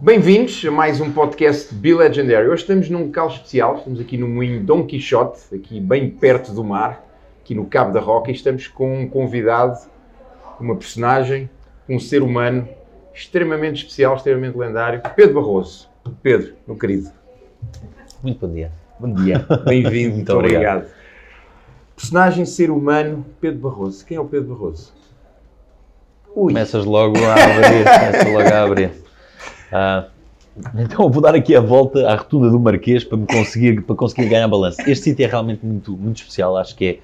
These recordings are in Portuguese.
Bem-vindos a mais um podcast Be Legendary. Hoje estamos num local especial, estamos aqui no Moinho Dom Quixote, aqui bem perto do mar, aqui no Cabo da Roca, e estamos com um convidado, uma personagem, um ser humano extremamente especial, extremamente lendário, Pedro Barroso. Pedro, meu querido. Muito bom dia. Bom dia, bem-vindo, muito obrigado. obrigado. Personagem, ser humano, Pedro Barroso. Quem é o Pedro Barroso? Ui. Começas logo a abrir, começas logo a abrir. Ah, então vou dar aqui a volta à rotunda do Marquês para, me conseguir, para conseguir ganhar balanço. Este sítio é realmente muito, muito especial, acho que é,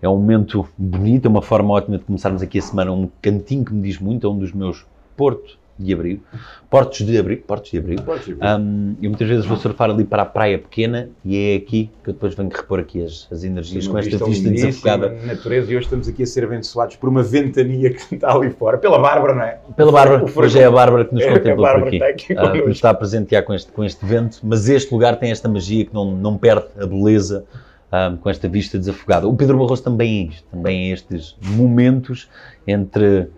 é um momento bonito, é uma forma ótima de começarmos aqui a semana, um cantinho que me diz muito, é um dos meus portos de abrigo, portos de abrigo, portos de abrigo. Portos de abrigo. Um, eu muitas vezes vou surfar ali para a praia pequena e é aqui que eu depois venho repor aqui as, as energias com esta vista desafogada. natureza e hoje estamos aqui a ser abençoados por uma ventania que está ali fora, pela Bárbara, não é? Pela Bárbara, hoje é a Bárbara que nos é, por aqui. Está, aqui uh, nos está a presentear com este, com este vento, mas este lugar tem esta magia que não, não perde a beleza um, com esta vista desafogada. O Pedro Barroso também é isto, também é estes momentos entre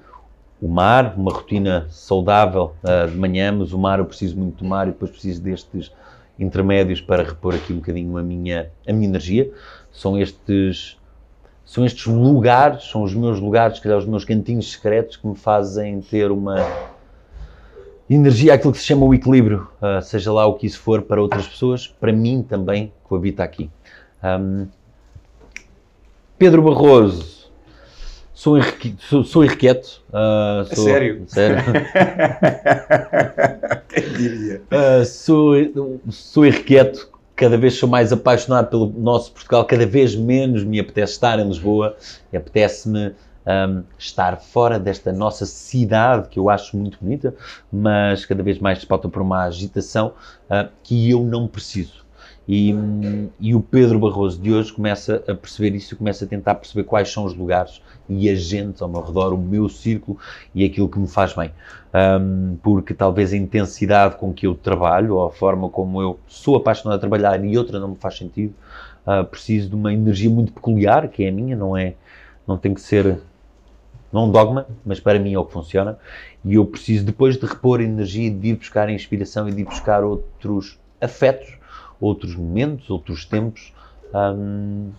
o mar, uma rotina saudável uh, de manhã, mas o mar eu preciso muito do mar e depois preciso destes intermédios para repor aqui um bocadinho a minha, a minha energia. São estes, são estes lugares, são os meus lugares, calhar os meus cantinhos secretos que me fazem ter uma energia, aquilo que se chama o equilíbrio, uh, seja lá o que isso for para outras pessoas, para mim também coabita aqui. Um, Pedro Barroso, Sou, irrequi, sou, sou irrequieto. Uh, sou, sério? Sério. Quem diria? Uh, sou, sou irrequieto, cada vez sou mais apaixonado pelo nosso Portugal, cada vez menos me apetece estar em Lisboa, apetece-me um, estar fora desta nossa cidade, que eu acho muito bonita, mas cada vez mais se pauta por uma agitação uh, que eu não preciso. E, e, o Pedro Barroso de hoje começa a perceber isso, começa a tentar perceber quais são os lugares e a gente ao meu redor, o meu círculo e aquilo que me faz bem. Um, porque talvez a intensidade com que eu trabalho, ou a forma como eu sou apaixonado a trabalhar e outra não me faz sentido, uh, preciso de uma energia muito peculiar, que é a minha, não é, não tem que ser não um dogma, mas para mim é o que funciona. E eu preciso, depois de repor energia, de ir buscar inspiração e de ir buscar outros afetos outros momentos, outros tempos um,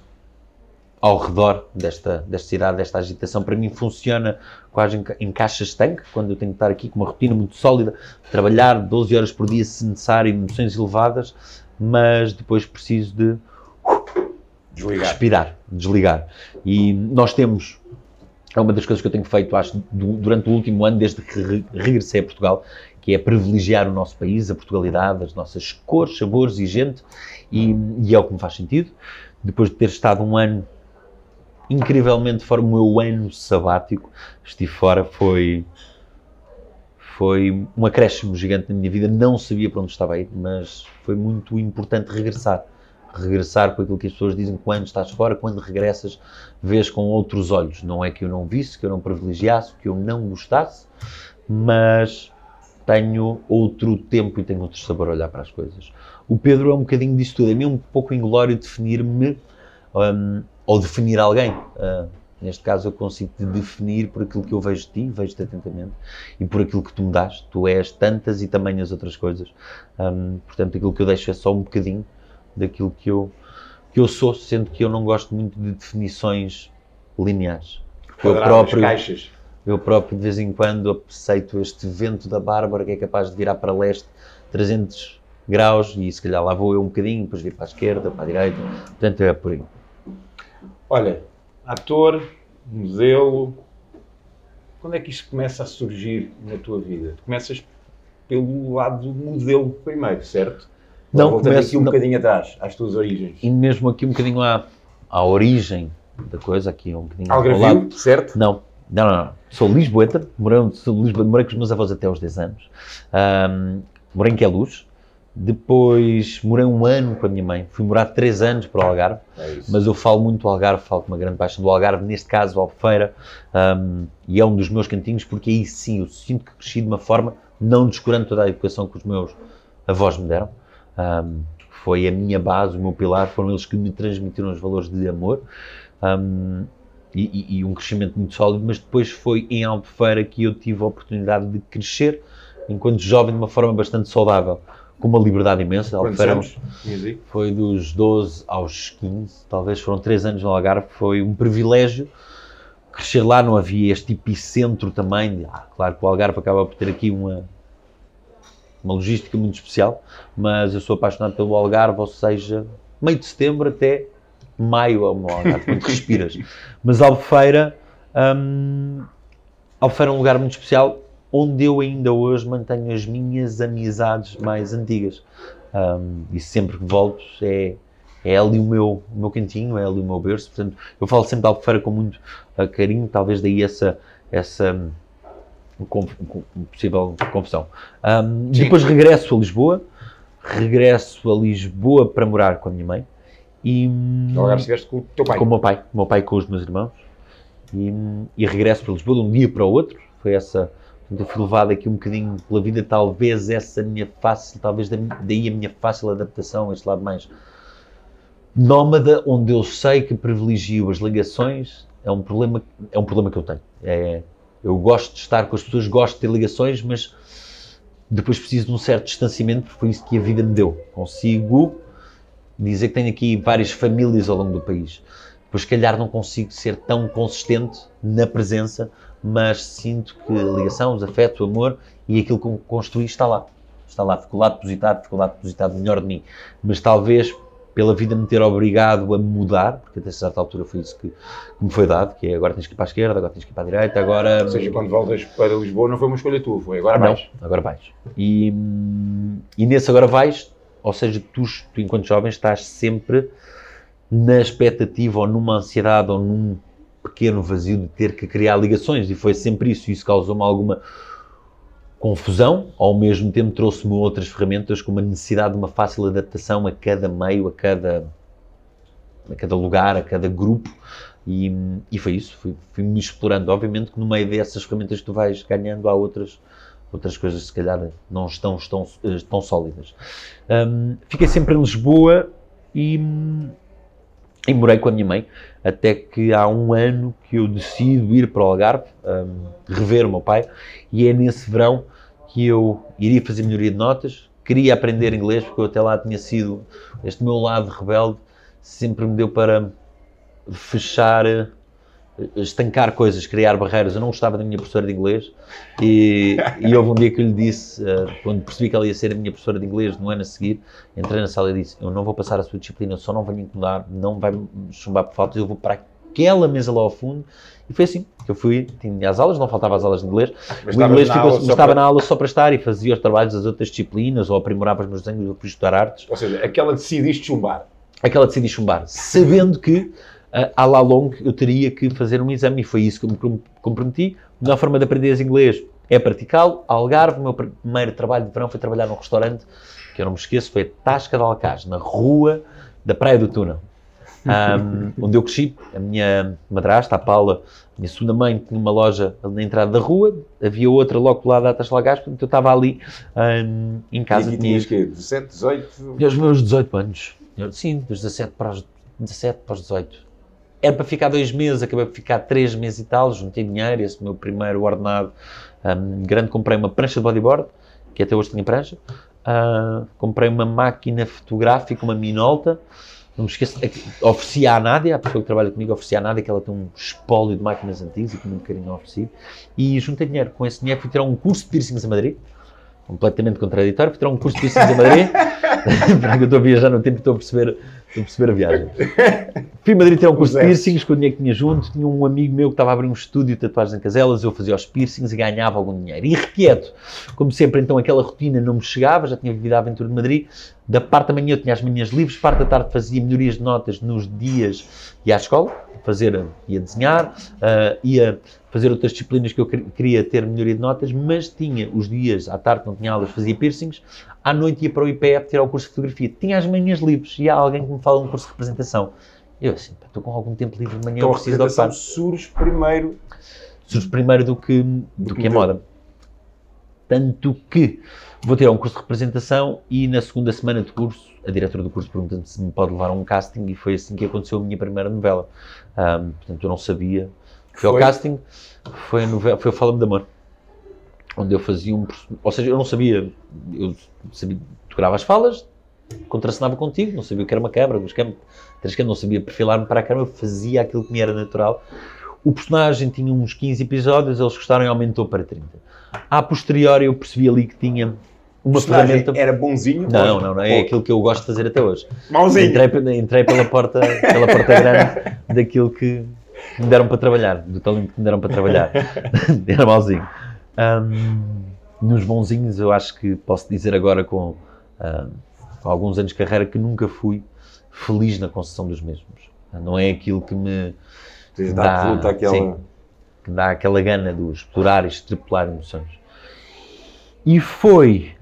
ao redor desta, desta cidade, desta agitação. Para mim funciona quase em, caixas tanque, quando eu tenho que estar aqui com uma rotina muito sólida, trabalhar 12 horas por dia se necessário, emoções elevadas, mas depois preciso de desligar. respirar, desligar. E nós temos é uma das coisas que eu tenho feito, acho, durante o último ano, desde que regressei a Portugal, que é privilegiar o nosso país, a Portugalidade, as nossas cores, sabores e gente, e, e é o que me faz sentido. Depois de ter estado um ano incrivelmente fora, o meu ano sabático, estive fora, foi foi um acréscimo gigante na minha vida. Não sabia para onde estava a ir, mas foi muito importante regressar. Regressar com aquilo que as pessoas dizem quando estás fora, quando regressas, vês com outros olhos. Não é que eu não visse, que eu não privilegiasse, que eu não gostasse, mas tenho outro tempo e tenho outro sabor a olhar para as coisas. O Pedro é um bocadinho disso tudo. É mesmo um pouco inglório definir-me um, ou definir alguém. Uh, neste caso, eu consigo te definir por aquilo que eu vejo de ti, vejo-te atentamente, e por aquilo que tu me dás. Tu és tantas e também as outras coisas. Um, portanto, aquilo que eu deixo é só um bocadinho daquilo que eu, que eu sou, sendo que eu não gosto muito de definições lineares. Eu próprio, caixas eu próprio, de vez em quando, aceito este vento da Bárbara que é capaz de virar para leste 300 graus e se calhar lá vou eu um bocadinho, depois vir para a esquerda, para a direita. Portanto, é por aí. Olha, ator, modelo, quando é que isto começa a surgir na tua vida? Tu começas pelo lado do modelo primeiro, certo? Não, começo, aqui um não. bocadinho atrás, às tuas origens. E mesmo aqui um bocadinho à, à origem da coisa, aqui um bocadinho Algarvio, ao lado. certo? Não, não, não, não. Sou lisboeta, morei, sou Lisboeta, morei com os meus avós até aos 10 anos. Um, morei em Queluz. Depois morei um ano com a minha mãe. Fui morar 3 anos para o Algarve. É mas eu falo muito do Algarve, falo com uma grande paixão do Algarve, neste caso, Albufeira. Um, e é um dos meus cantinhos, porque aí sim eu sinto que cresci de uma forma, não descurando toda a educação que os meus avós me deram. Um, foi a minha base, o meu pilar, foram eles que me transmitiram os valores de amor um, e, e, um crescimento muito sólido, mas depois foi em Albufeira que eu tive a oportunidade de crescer enquanto jovem de uma forma bastante saudável, com uma liberdade imensa. Albufeira anos? foi dos 12 aos 15, talvez foram 3 anos no Algarve, foi um privilégio crescer lá, não havia este epicentro também, ah, claro que o Algarve acaba por ter aqui uma uma logística muito especial, mas eu sou apaixonado pelo Algarve, ou seja, meio de setembro até maio é o meu Algarve, quando respiras. Mas Albufeira, hum, Albufeira é um lugar muito especial, onde eu ainda hoje mantenho as minhas amizades mais antigas. Um, e sempre que volto é, é ali o meu, o meu cantinho, é ali o meu berço. Portanto, eu falo sempre de Albufeira com muito uh, carinho, talvez daí essa, essa com possível confusão. Um, depois regresso a Lisboa, regresso a Lisboa para morar com a minha mãe. E, agora estiveste com o teu pai? Com o meu pai, o meu pai com os meus irmãos. E, e regresso para Lisboa de um dia para o outro. Foi essa. Eu fui levado aqui um bocadinho pela vida, talvez essa minha fácil, talvez daí a minha fácil adaptação a este lado mais nómada, onde eu sei que privilegio as ligações, é um problema, é um problema que eu tenho. É, eu gosto de estar com as pessoas, gosto de ter ligações, mas depois preciso de um certo distanciamento, porque foi isso que a vida me deu. Consigo dizer que tenho aqui várias famílias ao longo do país. Depois, se calhar, não consigo ser tão consistente na presença, mas sinto que a ligação, os afetos, o amor e aquilo que construí está lá. Está lá, ficou lá depositado, ficou lá depositado melhor de mim. Mas talvez pela vida me ter obrigado a mudar, porque até certa altura foi isso que, que, me foi dado, que é agora tens que ir para a esquerda, agora tens que ir para a direita, agora... Ou seja, quando voltas para Lisboa não foi uma escolha tua, foi agora vais. Não, agora vais. E, e nesse agora vais, ou seja, tu, tu enquanto jovem estás sempre na expectativa ou numa ansiedade ou num pequeno vazio de ter que criar ligações e foi sempre isso, isso causou-me alguma confusão, ao mesmo tempo trouxe-me outras ferramentas com uma necessidade de uma fácil adaptação a cada meio, a cada, a cada lugar, a cada grupo. E, e foi isso, fui, fui, explorando. Obviamente que no meio dessas ferramentas que tu vais ganhando, há outras, outras coisas se calhar não estão, estão, estão sólidas. Um, fiquei sempre em Lisboa e, e morei com a minha mãe, até que há um ano que eu decido ir para o Algarve, um, rever o meu pai, e é nesse verão que eu iria fazer melhoria de notas, queria aprender inglês, porque eu até lá tinha sido, este meu lado rebelde sempre me deu para fechar, estancar coisas, criar barreiras. Eu não gostava da minha professora de inglês e, e houve um dia que eu lhe disse, uh, quando percebi que ela ia ser a minha professora de inglês no ano a seguir, entrei na sala e disse: Eu não vou passar a sua disciplina, eu só não venho incomodar, não vai me chumbar por faltas, eu vou para aquela mesa lá ao fundo. E foi assim que eu fui, tinha as aulas, não faltava as aulas de inglês. Mas o inglês ficou, estava para... na aula só para estar e fazia os trabalhos das outras disciplinas ou aprimorava os meus desenhos, eu fui estudar artes. Ou seja, aquela decidiste chumbar. Aquela decidi chumbar, sabendo que uh, à la longue eu teria que fazer um exame e foi isso que eu me comprometi. A melhor forma de aprender inglês é praticá-lo. Algarve, o meu primeiro trabalho de verão foi trabalhar num restaurante, que eu não me esqueço, foi a Tasca de Alcaz, na rua da Praia do Túnel. Um, onde eu cresci, a minha madrasta, a Paula, a minha segunda mãe, tinha uma loja na entrada da rua, havia outra logo lá da Tasca de Alcaz, portanto eu estava ali um, em casa. E tinhas quê? 17, 18? E aos meus 18 anos. Sim, dos 17 para os, 17 para os 18 era para ficar dois meses, acabei por ficar três meses e tal, juntei dinheiro, esse meu primeiro ordenado um, grande, comprei uma prancha de bodyboard, que até hoje tenho prancha, uh, comprei uma máquina fotográfica, uma Minolta, não me esqueço, é ofereci à Nádia, a pessoa que trabalha comigo, ofereci à Nádia, que ela tem um espólio de máquinas antigas e que muito carinho ofereci, e juntei dinheiro. Com esse dinheiro fui tirar um curso de piercings a Madrid, completamente contraditório, fui tirar um curso de piercings a Madrid, para que eu estou a viajar no tempo e estou a perceber Estou a perceber a viagem. Fui a Madrid ter um curso de piercings com o dinheiro que tinha junto. Tinha um amigo meu que estava a abrir um estúdio de tatuagens em Caselas. Eu fazia os piercings e ganhava algum dinheiro. E irrequieto. Como sempre, então aquela rotina não me chegava. Já tinha vivido a aventura de Madrid. Da parte da manhã eu tinha as manhãs livres. Parte da tarde fazia melhorias de notas nos dias e à escola. Fazer, ia desenhar, uh, ia fazer outras disciplinas que eu queria ter melhoria de notas, mas tinha os dias à tarde, não tinha aulas, fazia piercings, à noite ia para o IPF tirar o curso de fotografia. Tinha as manhãs livres e há alguém que me fala um curso de representação. Eu assim, estou com algum tempo livre de manhã, então, eu preciso de ocupar. surge primeiro... Surge primeiro do que, do, do que a moda. Tanto que vou ter um curso de representação e na segunda semana de curso, a diretora do curso pergunta se me pode levar a um casting e foi assim que aconteceu a minha primeira novela. Um, portanto, eu não sabia. Ao Foi? casting, foi a novela, foi o Fala-me de Amor. Onde eu fazia um. Ou seja, eu não sabia. Eu sabia. Tu grava as falas, contracenava contigo, não sabia o que era uma câmara, três câmaras, não sabia perfilar-me para a câmara, eu fazia aquilo que me era natural. O personagem tinha uns 15 episódios, eles gostaram e aumentou para 30. A posteriori eu percebi ali que tinha uma ferramenta. era bonzinho? Não, ou- não, não, é aquilo que eu gosto de fazer até hoje. Mauzinho. Entrei, entrei pela, porta, pela porta grande daquilo que me deram para trabalhar, do talento que me deram para trabalhar. Era malzinho. Ahm, nos bonzinhos, eu acho que posso dizer agora com, ahm, com alguns anos de carreira que nunca fui feliz na concessão dos mesmos. Não é aquilo que me Tens dá- dar fruta àquela. sim. que dá aquela gana de explorar e extrapolar emoções. E foi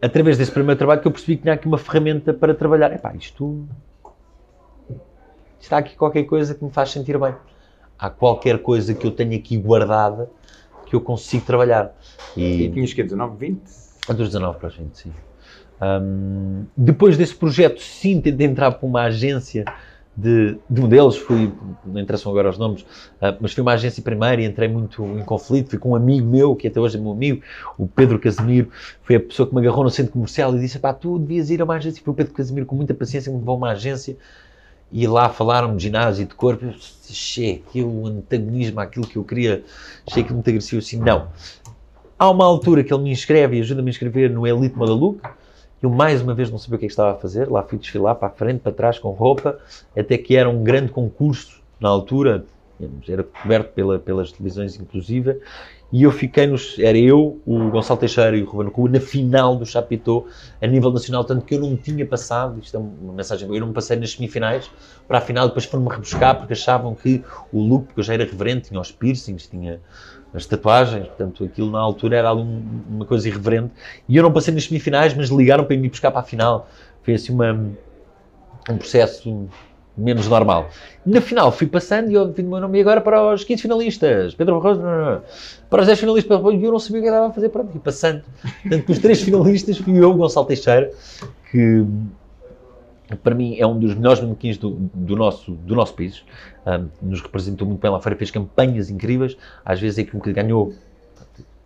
através desse primeiro trabalho que eu percebi que tinha aqui uma ferramenta para trabalhar. Epá, isto está aqui qualquer coisa que me faz sentir bem. Há qualquer coisa que eu tenho aqui guardada que eu consigo trabalhar. E E tinhas que 19, 20? a dos 19 para a gente, sim. Hum, depois desse projeto, sim, tentei entrar para uma agência de, de modelos, fui, não interessam agora os nomes, ah, mas fui uma agência primeiro e entrei muito em conflito, fui com um amigo meu, que até hoje é meu amigo, o Pedro Casemiro, foi a pessoa que me agarrou no centro comercial e disse, pá, tu devias ir a uma agência, foi o Pedro Casemiro com muita paciência me levou a uma agência e lá falaram de ginásio e de corpo, eu aquilo, um antagonismo àquilo que eu queria, achei aquilo muito agressivo, assim, não. Há uma altura que ele me inscreve e ajuda-me a inscrever no Elite Look. Eu mais uma vez não sabia o que é que estava a fazer. Lá fui desfilar para a frente, para trás, com roupa, até que era um grande concurso na altura, era coberto pela, pelas televisões inclusive, e eu fiquei nos. Era eu, o Gonçalo Teixeira e o Ruben Rua na final do Chapitão a nível nacional, tanto que eu não tinha passado, isto é uma mensagem, eu não passei nas semifinais para a final, depois foram-me rebuscar porque achavam que o look, porque eu já era reverente, tinha os piercings, tinha as tatuagens, portanto aquilo na altura era um- uma coisa irreverente. E eu não passei nas semifinais, mas ligaram para me buscar para a final. Foi assim uma, um processo menos normal. Na final fui passando e eu vi o meu nome agora para os 15 finalistas. Pedro Barroso, não, não, não. para os 10 finalistas, e eu não sabia o que estava a fazer, pronto, e passando. Portanto, os três finalistas fui eu, Gonçalo Teixeira, que para mim é um dos melhores manequins do, do, nosso, do nosso país. Um, nos representou muito bem lá fora, fez campanhas incríveis. Às vezes é que um bocadinho ganhou,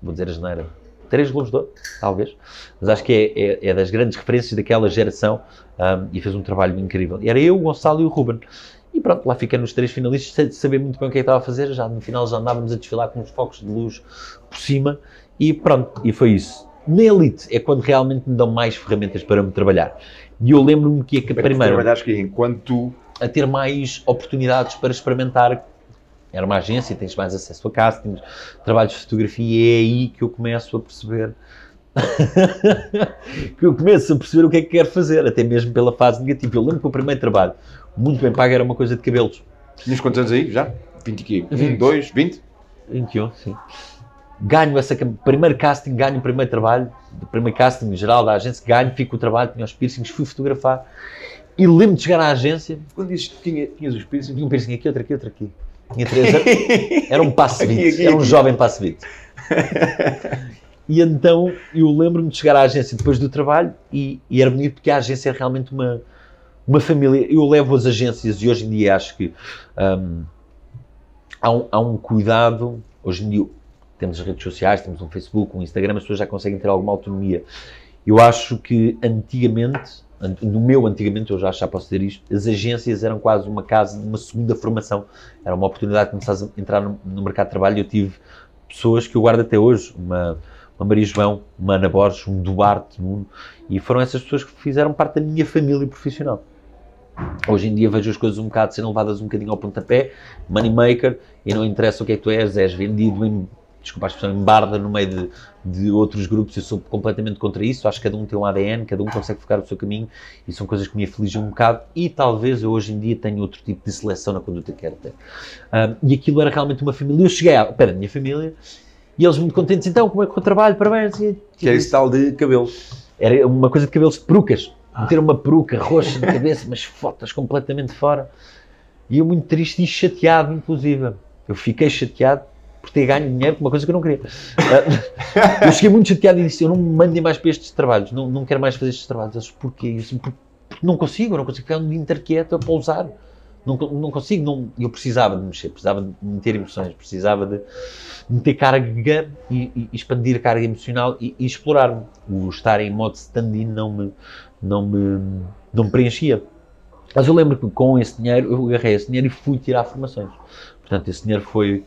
vou dizer a geneira, três Globos de Ouro, talvez. Mas acho que é, é, é das grandes referências daquela geração um, e fez um trabalho incrível. Era eu, o Gonçalo e o Ruben. E pronto, lá fiquei nos três finalistas, sem saber muito bem o que é que estava a fazer. Já no final já andávamos a desfilar com os focos de luz por cima. E pronto, e foi isso. Na Elite é quando realmente me dão mais ferramentas para me trabalhar. E eu lembro-me que a Para tu primeira trabalhares que enquanto a ter mais oportunidades para experimentar. Era uma agência, tens mais acesso a castings, trabalhos de fotografia, e é aí que eu começo a perceber. que eu começo a perceber o que é que quero fazer, até mesmo pela fase negativa. Eu lembro que o primeiro trabalho, muito bem pago, era uma coisa de cabelos. tinhas quantos anos aí? Já? 20 aqui? 1, Vinte. 2, 20? 21, sim. Ganho esse primeiro casting, ganho o primeiro trabalho, o primeiro casting geral da agência, ganho, fico o trabalho, tinha os piercings, fui fotografar. E lembro de chegar à agência, Quando dizes que tinha, tinhas os piercings, tinha um piercing aqui, outro aqui, outro aqui. Tinha três anos. Era um passe Aqui, aqui, era um jovem passe E então eu lembro-me de chegar à agência depois do trabalho e, e era bonito porque a agência é realmente uma, uma família. Eu levo as agências e hoje em dia acho que hum, há, um, há um cuidado. Hoje em dia temos as redes sociais, temos um Facebook, um Instagram, as pessoas já conseguem ter alguma autonomia. Eu acho que antigamente, an- no meu antigamente, eu já, já posso dizer isto, as agências eram quase uma casa, uma segunda formação. Era uma oportunidade de começar a entrar no, no mercado de trabalho. Eu tive pessoas que eu guardo até hoje, uma, uma Maria João, uma Ana Borges, um Duarte, Nuno, e foram essas pessoas que fizeram parte da minha família profissional. Hoje em dia vejo as coisas um bocado sendo levadas um bocadinho ao pontapé, moneymaker, e não interessa o que é que tu és, és vendido em, desculpa a expressão, em barda no meio de, de outros grupos, eu sou completamente contra isso, acho que cada um tem um ADN, cada um consegue focar o seu caminho, e são coisas que me afligem um bocado, e talvez eu hoje em dia tenha outro tipo de seleção na conduta que quero ter. Um, e aquilo era realmente uma família, eu cheguei à minha família, e eles muito contentes, então, como é que o trabalho, parabéns, e, que é esse tal de cabelo. era uma coisa de cabelos de perucas. Meter uma peruca roxa na cabeça, mas fotos completamente fora. E eu muito triste e chateado, inclusive. Eu fiquei chateado por ter ganho dinheiro com uma coisa que eu não queria. Uh, eu cheguei muito chateado e disse: Eu não me mandem mais para estes trabalhos, não, não quero mais fazer estes trabalhos. Eles, porquê? Eu disse, porque não consigo, eu não consigo ficar um dia inteiro quieto a pousar. Não, não consigo, não, eu precisava de mexer, precisava de meter emoções, precisava de meter carga e, e expandir a carga emocional e, e explorar-me. O estar em modo stand-in não me, não, me, não me preenchia. Mas eu lembro que com esse dinheiro, eu agarrei esse dinheiro e fui tirar formações. Portanto, esse dinheiro foi,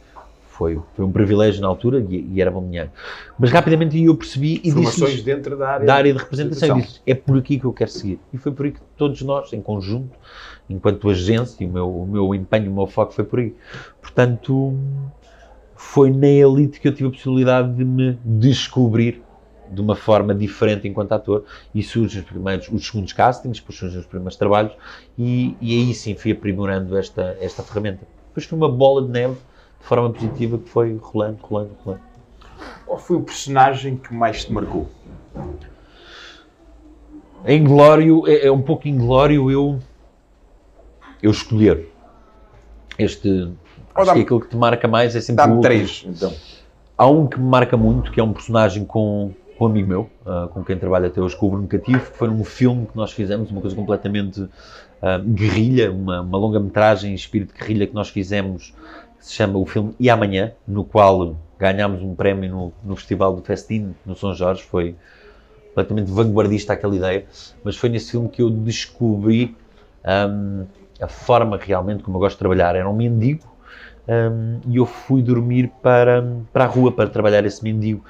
foi, foi um privilégio na altura e, e era bom dinheiro. Mas rapidamente eu percebi e Formações dentro da área, da área de representação. Disse, é por aqui que eu quero seguir. E foi por aí que todos nós, em conjunto, enquanto agência, o meu, o meu empenho, o meu foco foi por aí. Portanto, foi na elite que eu tive a possibilidade de me descobrir de uma forma diferente enquanto ator e surgem os primeiros, os segundos castings, depois surgem os primeiros trabalhos e, e aí sim fui aprimorando esta, esta ferramenta. Depois foi uma bola de neve de forma positiva que foi rolando, rolando, rolando. Qual foi o personagem que mais te marcou? Em Glório, é, é um pouco inglório eu, eu escolher. Este, oh, acho que aquilo que te marca mais é sempre Dá-me três, então. Há um que me marca muito, que é um personagem com, com um amigo meu, uh, com quem trabalho até hoje, com o Bruno Cativo, que foi num filme que nós fizemos, uma coisa completamente uh, guerrilha, uma, uma longa-metragem espírito de guerrilha que nós fizemos se chama o filme E Amanhã, no qual ganhámos um prémio no, no Festival do Festim, no São Jorge, foi completamente vanguardista aquela ideia, mas foi nesse filme que eu descobri um, a forma realmente como eu gosto de trabalhar. Era um mendigo um, e eu fui dormir para, para a rua para trabalhar esse mendigo.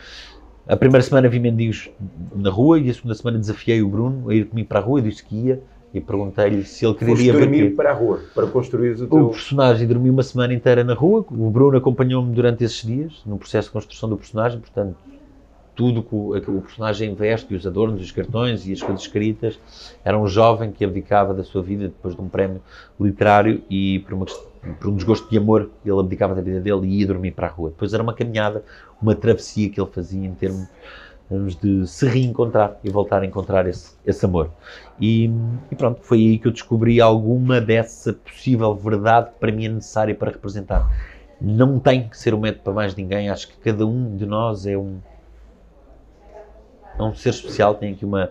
A primeira semana vi mendigos na rua e a segunda semana desafiei o Bruno a ir comigo para a rua e disse que ia e perguntei-lhe se ele queria Foste dormir para a rua, para construir o teu... O personagem dormiu uma semana inteira na rua, o Bruno acompanhou-me durante esses dias, no processo de construção do personagem, portanto, tudo que o, o personagem veste, os adornos, os cartões e as coisas escritas, era um jovem que abdicava da sua vida depois de um prémio literário e por, uma, por um desgosto de amor, ele abdicava da vida dele e ia dormir para a rua. Depois era uma caminhada, uma travessia que ele fazia em termos de se reencontrar e voltar a encontrar esse, esse amor. E, e, pronto, foi aí que eu descobri alguma dessa possível verdade que para mim é necessária para representar. Não tem que ser um método para mais ninguém, acho que cada um de nós é um, é um ser especial, tem aqui uma,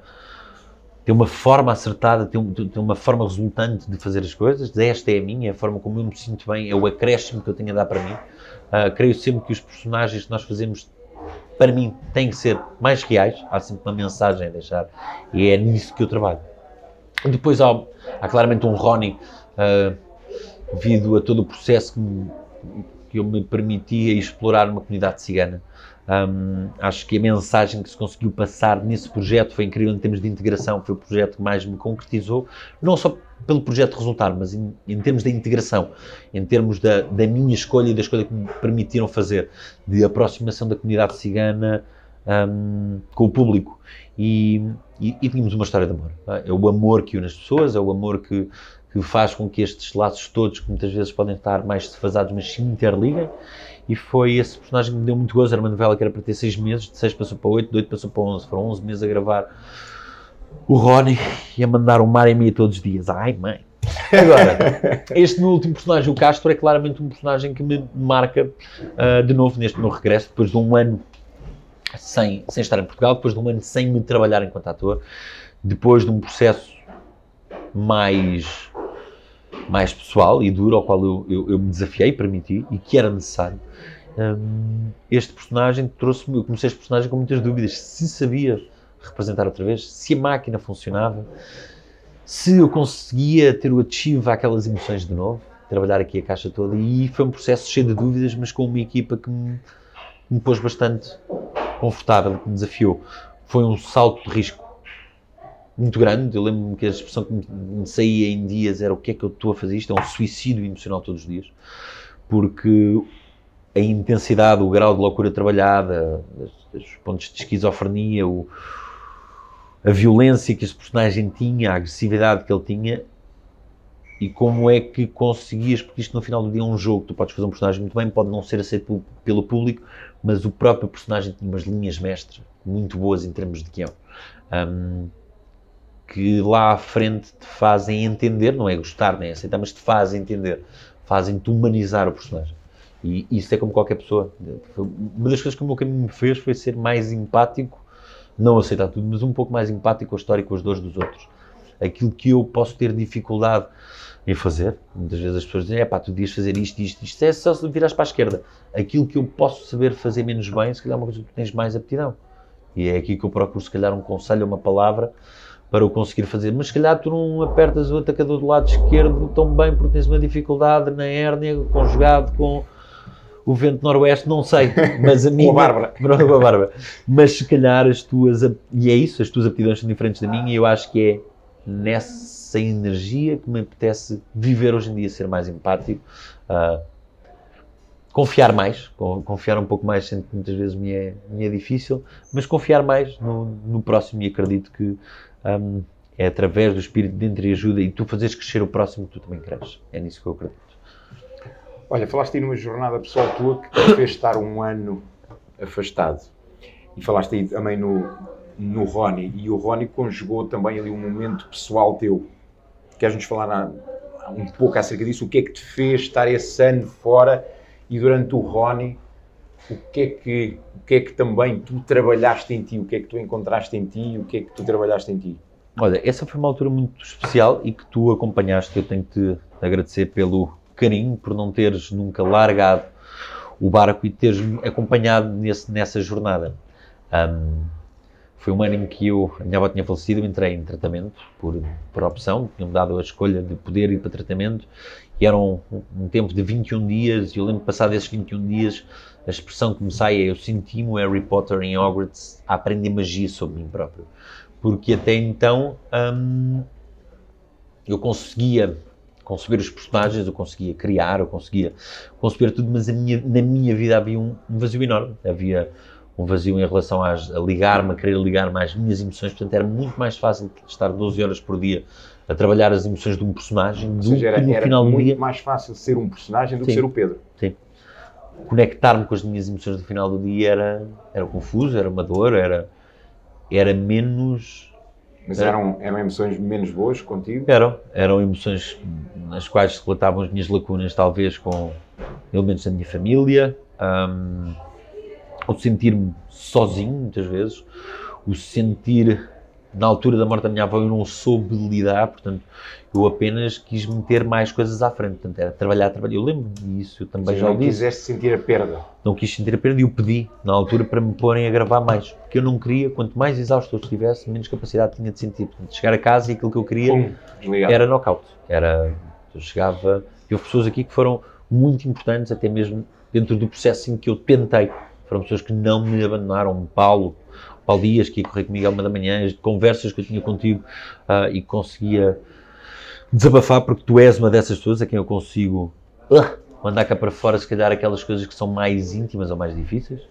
tem uma forma acertada, tem, um, tem, uma forma resultante de fazer as coisas. Esta é a minha, a forma como eu me sinto bem, é o acréscimo que eu tenho a dar para mim. Uh, creio sempre que os personagens que nós fazemos para mim, têm que ser mais reais. Há sempre uma mensagem a deixar e é nisso que eu trabalho. Depois há, há claramente um Ronnie, uh, devido a todo o processo que, me, que eu me permitia explorar uma comunidade cigana. Um, acho que a mensagem que se conseguiu passar nesse projeto foi incrível em termos de integração, foi o projeto que mais me concretizou, não só pelo projeto resultar, mas em, em termos da integração, em termos da, da, minha escolha e da escolha que me permitiram fazer, de aproximação da comunidade cigana um, com o público. E, e, e, tínhamos uma história de amor. É? é o amor que une as pessoas, é o amor que, que faz com que estes laços todos, que muitas vezes podem estar mais defasados, mas se interliguem. E foi esse personagem que me deu muito gozo. Era uma novela que era para ter seis meses, de seis passou para oito, de oito passou para onze. Foram onze meses a gravar o Ronnie ia mandar um mar em mim todos os dias. Ai, mãe. Agora, este meu último personagem, o Castro, é claramente um personagem que me marca uh, de novo neste meu regresso, depois de um ano sem, sem estar em Portugal, depois de um ano sem me trabalhar enquanto ator, depois de um processo mais, mais pessoal e duro, ao qual eu, eu, eu me desafiei, permiti, e que era necessário. Um, este personagem trouxe-me, eu comecei este personagem com muitas dúvidas, se sabia representar outra vez, se a máquina funcionava, se eu conseguia ter o ativo àquelas emoções de novo, trabalhar aqui a caixa toda. E foi um processo cheio de dúvidas, mas com uma equipa que me, me pôs bastante confortável, que me desafiou. Foi um salto de risco muito grande. Eu lembro-me que a expressão que me saía em dias era o que é que eu estou a fazer isto? É um suicídio emocional todos os dias. Porque a intensidade, o grau de loucura trabalhada, os pontos de esquizofrenia, o, a violência que este personagem tinha, a agressividade que ele tinha e como é que conseguias, porque isto no final do dia é um jogo, tu podes fazer um personagem muito bem, pode não ser aceito pelo público, mas o próprio personagem tinha umas linhas mestras muito boas em termos de guião. Um, que lá à frente te fazem entender, não é gostar nem aceitar, mas te fazem entender, fazem-te humanizar o personagem. E isso é como qualquer pessoa. Uma das coisas que o meu caminho me fez foi ser mais empático, não aceitar tudo, mas um pouco mais empático com a história e com as dores dos outros. Aquilo que eu posso ter dificuldade em fazer, muitas vezes as pessoas dizem, é pá, tu devias fazer isto, isto, isto, é só se virares para a esquerda. Aquilo que eu posso saber fazer menos bem, se calhar é uma coisa que tu tens mais aptidão. E é aqui que eu procuro, se calhar, um conselho, uma palavra, para o conseguir fazer. Mas se calhar tu não apertas o atacador do lado esquerdo tão bem porque tens uma dificuldade na hérnia conjugado com o vento noroeste, não sei, mas a minha... com a Bárbara. com a Bárbara. Mas se calhar as tuas... E é isso, as tuas aptidões são diferentes da minha e eu acho que é nessa energia que me apetece viver hoje em dia, ser mais empático, uh, confiar mais, confiar um pouco mais, sendo que muitas vezes me é, me é difícil, mas confiar mais no, no próximo e acredito que um, é através do espírito de entreajuda e tu fazeres crescer o próximo que tu também cresces. É nisso que eu acredito. Olha, falaste aí numa jornada pessoal tua que te fez estar um ano afastado. E falaste aí também no, no Rony. E o Rony conjugou também ali um momento pessoal teu. Queres-nos falar um pouco acerca disso? O que é que te fez estar esse ano fora e durante o Rony? O que, é que, que é que também tu trabalhaste em ti? O que é que tu encontraste em ti? O que é que tu trabalhaste em ti? Olha, essa foi uma altura muito especial e que tu acompanhaste. Eu tenho que te agradecer pelo carinho por não teres nunca largado o barco e teres acompanhado nesse, nessa jornada. Um, foi um ano em que eu, a minha avó tinha falecido, eu entrei em tratamento por, por opção, tinham-me dado a escolha de poder ir para tratamento e era um, um tempo de 21 dias eu lembro de passar desses 21 dias, a expressão que me sai é eu senti-me o Harry Potter em Hogwarts a aprender magia sobre mim próprio. Porque até então hum, eu conseguia conceber os personagens, eu conseguia criar, eu conseguia conceber tudo, mas minha, na minha vida havia um, um, vazio enorme. Havia um vazio em relação às, a ligar-me, a querer ligar-me às minhas emoções, portanto era muito mais fácil estar 12 horas por dia a trabalhar as emoções de um personagem do seja, era, que no era final do muito dia. mais fácil ser um personagem do Sim. que ser o Pedro. Sim. Conectar-me com as minhas emoções do final do dia era, era confuso, era uma dor, era, era menos. Mas Era. eram, eram emoções menos boas contigo? Eram, eram emoções nas quais se relatavam as minhas lacunas, talvez com elementos da minha família, hum, o sentir-me sozinho, muitas vezes, o sentir, na altura da morte da minha avó, eu não soube lidar, portanto, eu apenas quis meter mais coisas à frente, portanto, era trabalhar, trabalhar. Eu lembro disso, eu também já o não disse quiseste sentir a perda. não quis sentir a perda e o pedi na altura para me porem a gravar mais. Porque eu não queria, quanto mais exausto eu estivesse, menos capacidade tinha de sentir. Portanto, chegar a casa e aquilo que eu queria desligado. era knockout. Era, eu chegava. E houve pessoas aqui que foram muito importantes, até mesmo dentro do processo em que eu tentei. Foram pessoas que não me abandonaram. Paulo, Paulo Dias, que ia correr comigo à uma da manhã, as conversas que eu tinha contigo ah, e conseguia desabafar, porque tu és uma dessas pessoas a quem eu consigo ah, mandar cá para fora, se calhar, aquelas coisas que são mais íntimas ou mais difíceis.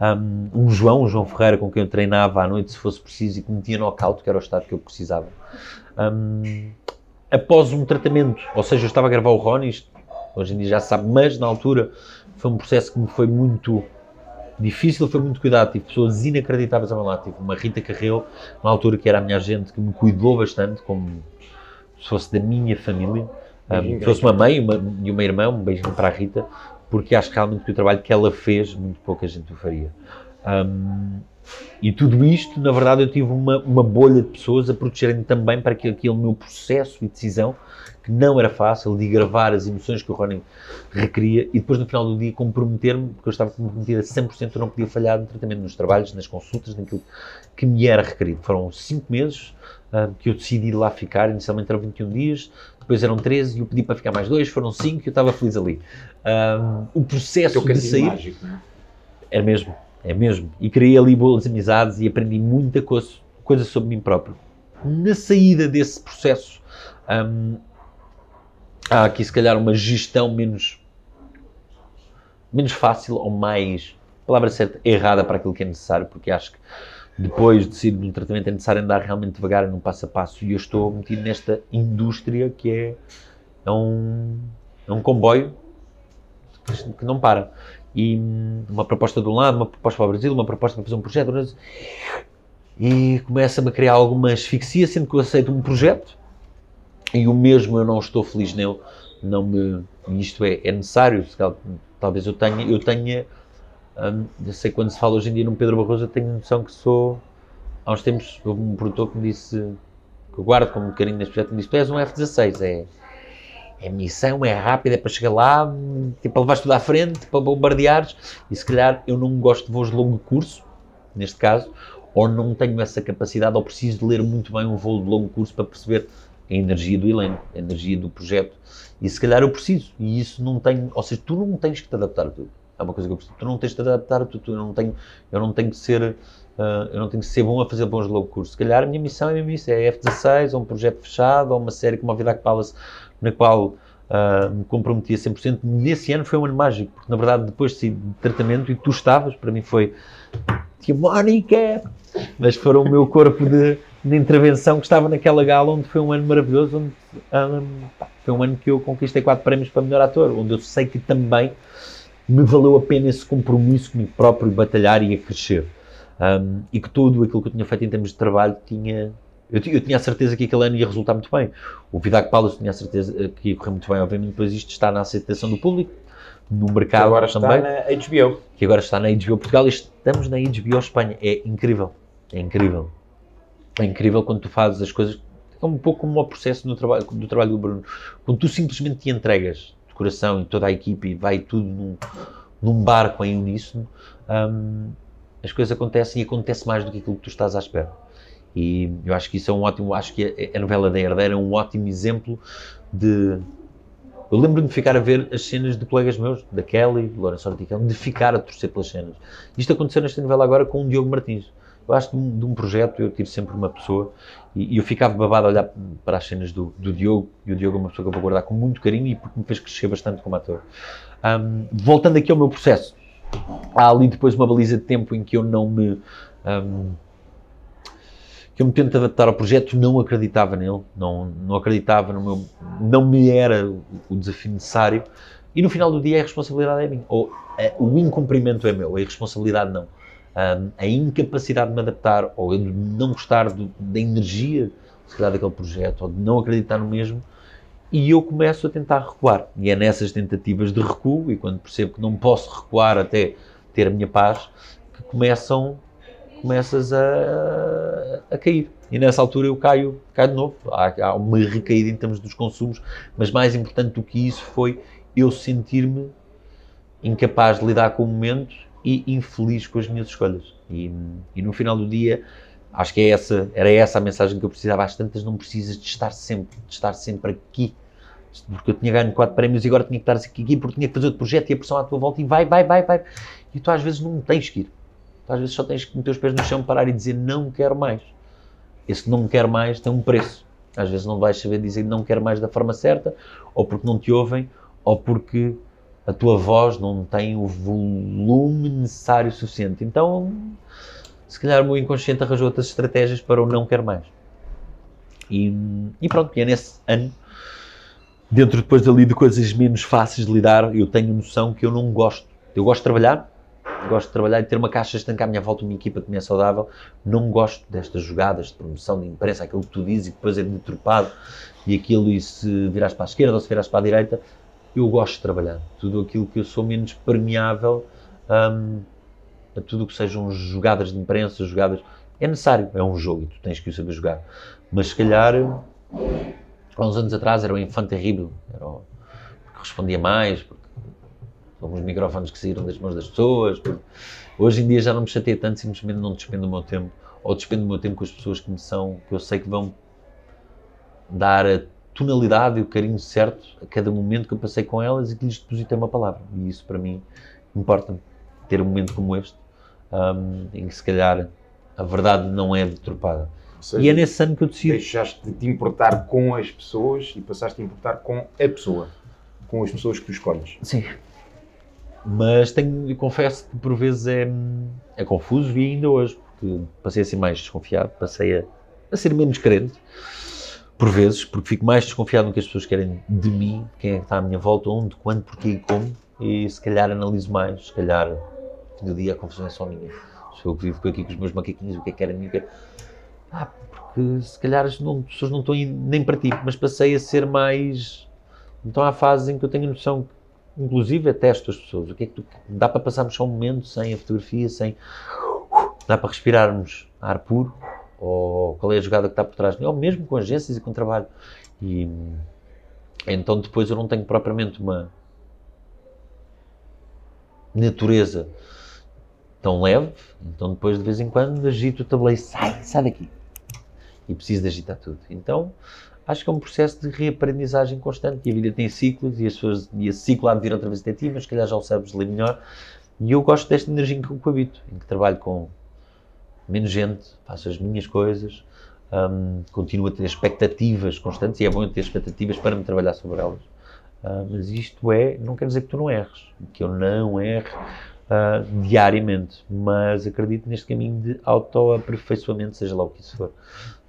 Um, um João, um João Ferreira, com quem eu treinava à noite, se fosse preciso, e que me tinha knockout, que era o estado que eu precisava. Um, após um tratamento, ou seja, eu estava a gravar o Ronnie, isto hoje em dia já se sabe, mas na altura foi um processo que me foi muito difícil, foi muito cuidado, tive pessoas inacreditáveis ao meu lado, tive uma Rita Carreu, na altura que era a minha agente, que me cuidou bastante, como se fosse da minha família, um, se fosse uma mãe uma, e uma irmã, um beijinho para a Rita, porque acho realmente que o trabalho que ela fez, muito pouca gente o faria. Um, e tudo isto, na verdade, eu tive uma, uma bolha de pessoas a protegerem também para que aquele meu processo e decisão, que não era fácil, de gravar as emoções que o Ronin requeria e depois no final do dia comprometer-me, porque eu estava comprometido a 100%, eu não podia falhar no tratamento, nos trabalhos, nas consultas, naquilo que me era requerido. Foram 5 meses uh, que eu decidi lá ficar, inicialmente eram 21 dias, depois eram 13 e eu pedi para ficar mais dois, foram 5 e eu estava feliz ali. Um, o processo Teu de sair... mágico, não é? É mesmo, é mesmo. E criei ali boas amizades e aprendi muita coisa, coisa sobre mim próprio. Na saída desse processo, hum, há aqui se calhar uma gestão menos, menos fácil ou mais, palavra certa, errada para aquilo que é necessário, porque acho que depois de sair de um tratamento é necessário andar realmente devagar num passo a passo. E eu estou metido nesta indústria que é, é, um, é um comboio que não para. E hum, uma proposta de um lado, uma proposta para o Brasil, uma proposta para fazer um projeto e começa-me a criar alguma asfixia, sendo que eu aceito um projeto e o mesmo eu não estou feliz nele, não me. Isto é, é necessário. Talvez eu tenha. Eu tenha hum, eu sei quando se fala hoje em dia num Pedro Barroso, eu tenho noção que sou. Há uns tempos houve um produtor que me disse, que eu guardo como um carinho neste projeto, me disse: Tu és um F-16, é, é missão, é rápida, é para chegar lá, tipo, levar tudo à frente, para bombardeares. E se calhar eu não gosto de voos de longo curso, neste caso, ou não tenho essa capacidade, ou preciso de ler muito bem um voo de longo curso para perceber a energia do elenco, a energia do projeto. E se calhar eu preciso, e isso não tenho, ou seja, tu não tens que te adaptar a tudo. É uma coisa que eu preciso. Tu não tens de te adaptar a tudo, eu não tenho, eu não tenho que ser, uh, eu não tenho que ser bom a fazer bons curso. Se calhar a minha missão é mesmo isso, é F16, ou um projeto fechado, ou uma série como a Vida Palace, na qual Uh, me comprometi a 100%. Nesse ano foi um ano mágico, porque na verdade depois de tratamento e tu estavas, para mim foi tinha Mónica, mas foram o meu corpo de, de, intervenção que estava naquela gala onde foi um ano maravilhoso, onde um, foi um ano que eu conquistei quatro prémios para melhor ator, onde eu sei que também me valeu a pena esse compromisso comigo próprio, batalhar e a crescer. Um, e que tudo aquilo que eu tinha feito em termos de trabalho tinha. Eu, eu tinha a certeza que aquele ano ia resultar muito bem. O Vidac Palace tinha a certeza que ia correr muito bem, obviamente, depois isto está na aceitação do público, no mercado que agora também. está na HBO. Que agora está na HBO Portugal e estamos na HBO Espanha. É incrível. É incrível. É incrível quando tu fazes as coisas. É um pouco como o processo do trabalho, do trabalho do Bruno. Quando tu simplesmente te entregas de coração e toda a equipe e vai tudo num, num barco em uníssono, hum, as coisas acontecem e acontece mais do que aquilo que tu estás à espera. E eu acho que isso é um ótimo, acho que a, novela da Herdeira é um ótimo exemplo de. Eu lembro-me de ficar a ver as cenas de colegas meus, da Kelly, de Lourenço Orticão, de ficar a torcer pelas cenas. Isto aconteceu nesta novela agora com o Diogo Martins. Eu acho que de um, de um projeto eu tiro sempre uma pessoa e, eu ficava babado a olhar para as cenas do, do, Diogo, e o Diogo é uma pessoa que eu vou guardar com muito carinho e porque me fez crescer bastante como ator. Um, voltando aqui ao meu processo, há ali depois uma baliza de tempo em que eu não me. Um, que eu me tento adaptar ao projeto, não acreditava nele, não, não acreditava no meu. não me era o desafio necessário, e no final do dia a responsabilidade é minha. Ou a, o incumprimento é meu, a irresponsabilidade não a incapacidade de me adaptar ou de não gostar do, da energia se calhar, daquele projeto ou de não acreditar no mesmo e eu começo a tentar recuar. E é nessas tentativas de recuo, e quando percebo que não posso recuar até ter a minha paz, que começam, começas a, a cair. E nessa altura eu caio, caio de novo. Há, há uma recaída em termos dos consumos, mas mais importante do que isso foi eu sentir-me incapaz de lidar com o momento e infeliz com as minhas escolhas. E, e, no final do dia, acho que é essa, era essa a mensagem que eu precisava. Às tantas, não precisas de estar sempre, de estar sempre aqui. Porque eu tinha ganho quatro prémios e agora tinha que estar aqui porque tinha que fazer outro projeto e a pressão à tua volta e vai, vai, vai, vai. E tu às vezes não tens que ir. Tu às vezes só tens que meter os pés no chão, parar e dizer não quero mais. Esse não quer mais tem um preço. Às vezes não vais saber dizer não quero mais da forma certa, ou porque não te ouvem, ou porque a tua voz não tem o volume necessário suficiente. Então, se calhar o meu inconsciente arranjou outras estratégias para o não quer mais. E, e pronto, e é nesse ano, dentro depois ali de coisas menos fáceis de lidar, eu tenho noção que eu não gosto. Eu gosto de trabalhar, gosto de trabalhar e ter uma caixa estanca à minha volta, uma equipa que me é saudável. Não gosto destas jogadas de promoção de imprensa, aquilo que tu dizes e depois é deturpado e aquilo e se virares para a esquerda ou se virares para a direita eu gosto de trabalhar. Tudo aquilo que eu sou menos permeável um, a tudo o que sejam jogadas de imprensa, jogadas. É necessário, é um jogo e tu tens que o saber jogar. Mas se calhar, há uns anos atrás, era o infante terrível, era o, porque respondia mais, porque são os microfones que saíram das mãos das pessoas. Hoje em dia já não me chateia tanto, simplesmente não despendo o meu tempo, ou despendo o meu tempo com as pessoas que me são, que eu sei que vão dar a tonalidade e o carinho certo a cada momento que eu passei com elas e que lhes depositei uma palavra. E isso para mim importa-me ter um momento como este, um, em que se calhar a verdade não é deturpada. Seja, e é nesse ano que eu decido. Deixaste de te importar com as pessoas e passaste a importar com a pessoa, com as pessoas que tu escolhes. Sim. Mas tenho, confesso que por vezes é, é confuso e ainda hoje, porque passei a ser mais desconfiado, passei a, a ser menos crente por vezes, porque fico mais desconfiado no que as pessoas querem de mim, quem é que está à minha volta, onde, quando, porquê e como, e se calhar analiso mais, se calhar, no do dia a confusão é só minha. Sou eu vivo aqui com os meus macaquinhos, o que é que querem mim, que Ah, porque se calhar as, pessoas não estão nem para ti, mas passei a ser mais Então há fases em que eu tenho noção, inclusive testo as pessoas, o que é que tu, dá para passarmos só um momento sem a fotografia, sem dá para respirarmos ar puro, ou qual é a jogada que está por trás, ou mesmo com agências e com trabalho. E então depois eu não tenho propriamente uma natureza tão leve, então depois de vez em quando agito o tabuleiro, sai, sai daqui. E preciso de agitar tudo. Então acho que é um processo de reaprendizagem constante e a vida tem ciclos e, as pessoas, e esse ciclo há de vir outra vez até ti, mas se calhar já o sabes ler melhor. E eu gosto desta energia em que eu coabito, em que trabalho com menos gente, faço as minhas coisas, um, continuo a ter expectativas constantes e é bom eu ter expectativas para me trabalhar sobre elas. Uh, mas isto é, não quer dizer que tu não erres, que eu não erre uh, diariamente, mas acredito neste caminho de autoaperfeiçoamento, seja lá o que isso for.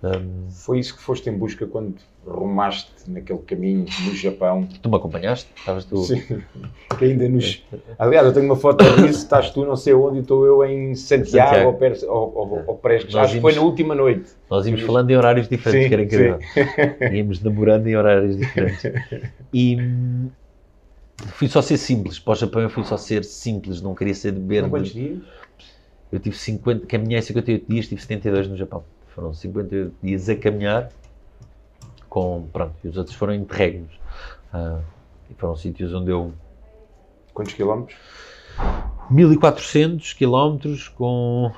Um, Foi isso que foste em busca quando rumaste naquele caminho no Japão? Tu me acompanhaste? Estavas tu? Sim, que ainda nos... Aliás, eu tenho uma foto disso, estás tu não sei onde, estou eu em Santiago, Santiago. Ou, Pers, ou, ou, ou Prestes, acho que foi na última noite. Nós íamos falando em horários diferentes, sim, que era incrível. Íamos namorando em horários diferentes. E fui só ser simples, para o Japão eu fui só ser simples, não queria ser de beber. Quantos dias? Eu tive 50, caminhei 58 dias, tive 72 no Japão. Foram 58 dias a caminhar, com, pronto, e os outros foram interregnos. Uh, e foram sítios onde eu... Quantos quilómetros? 1400 quilómetros com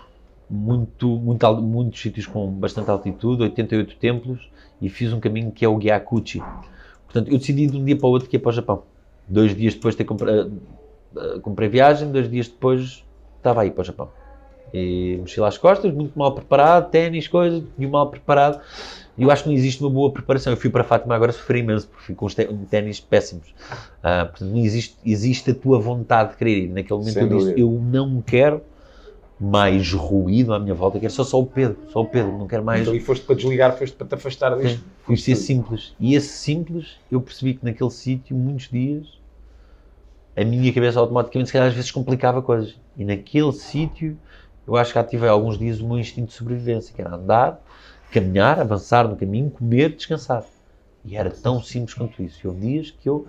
muito, muito, muitos sítios com bastante altitude, 88 templos e fiz um caminho que é o Gyakuchi. Portanto, eu decidi de um dia para o outro que ia para o Japão. Dois dias depois de ter comprado, uh, comprei viagem, dois dias depois estava aí para o Japão. E mochila às costas, muito mal preparado, ténis, coisas, e mal preparado. E eu acho que não existe uma boa preparação. Eu fui para Fátima agora sofri imenso, porque fui com os ténis péssimos. Uh, portanto, não existe, existe a tua vontade de querer ir. Naquele momento Sem eu disse, eu não quero mais ruído à minha volta, quero só, só o Pedro, só o Pedro, não quero mais... Então, e foste para desligar, foste para te afastar disto? Fui ser simples. E esse simples, eu percebi que naquele sítio, muitos dias, a minha cabeça automaticamente, se calhar, às vezes complicava coisas. E naquele sítio eu acho que ativei alguns dias o meu instinto de sobrevivência, que era andar, caminhar, avançar no caminho, comer, descansar. E era tão simples quanto isso. E houve dias que eu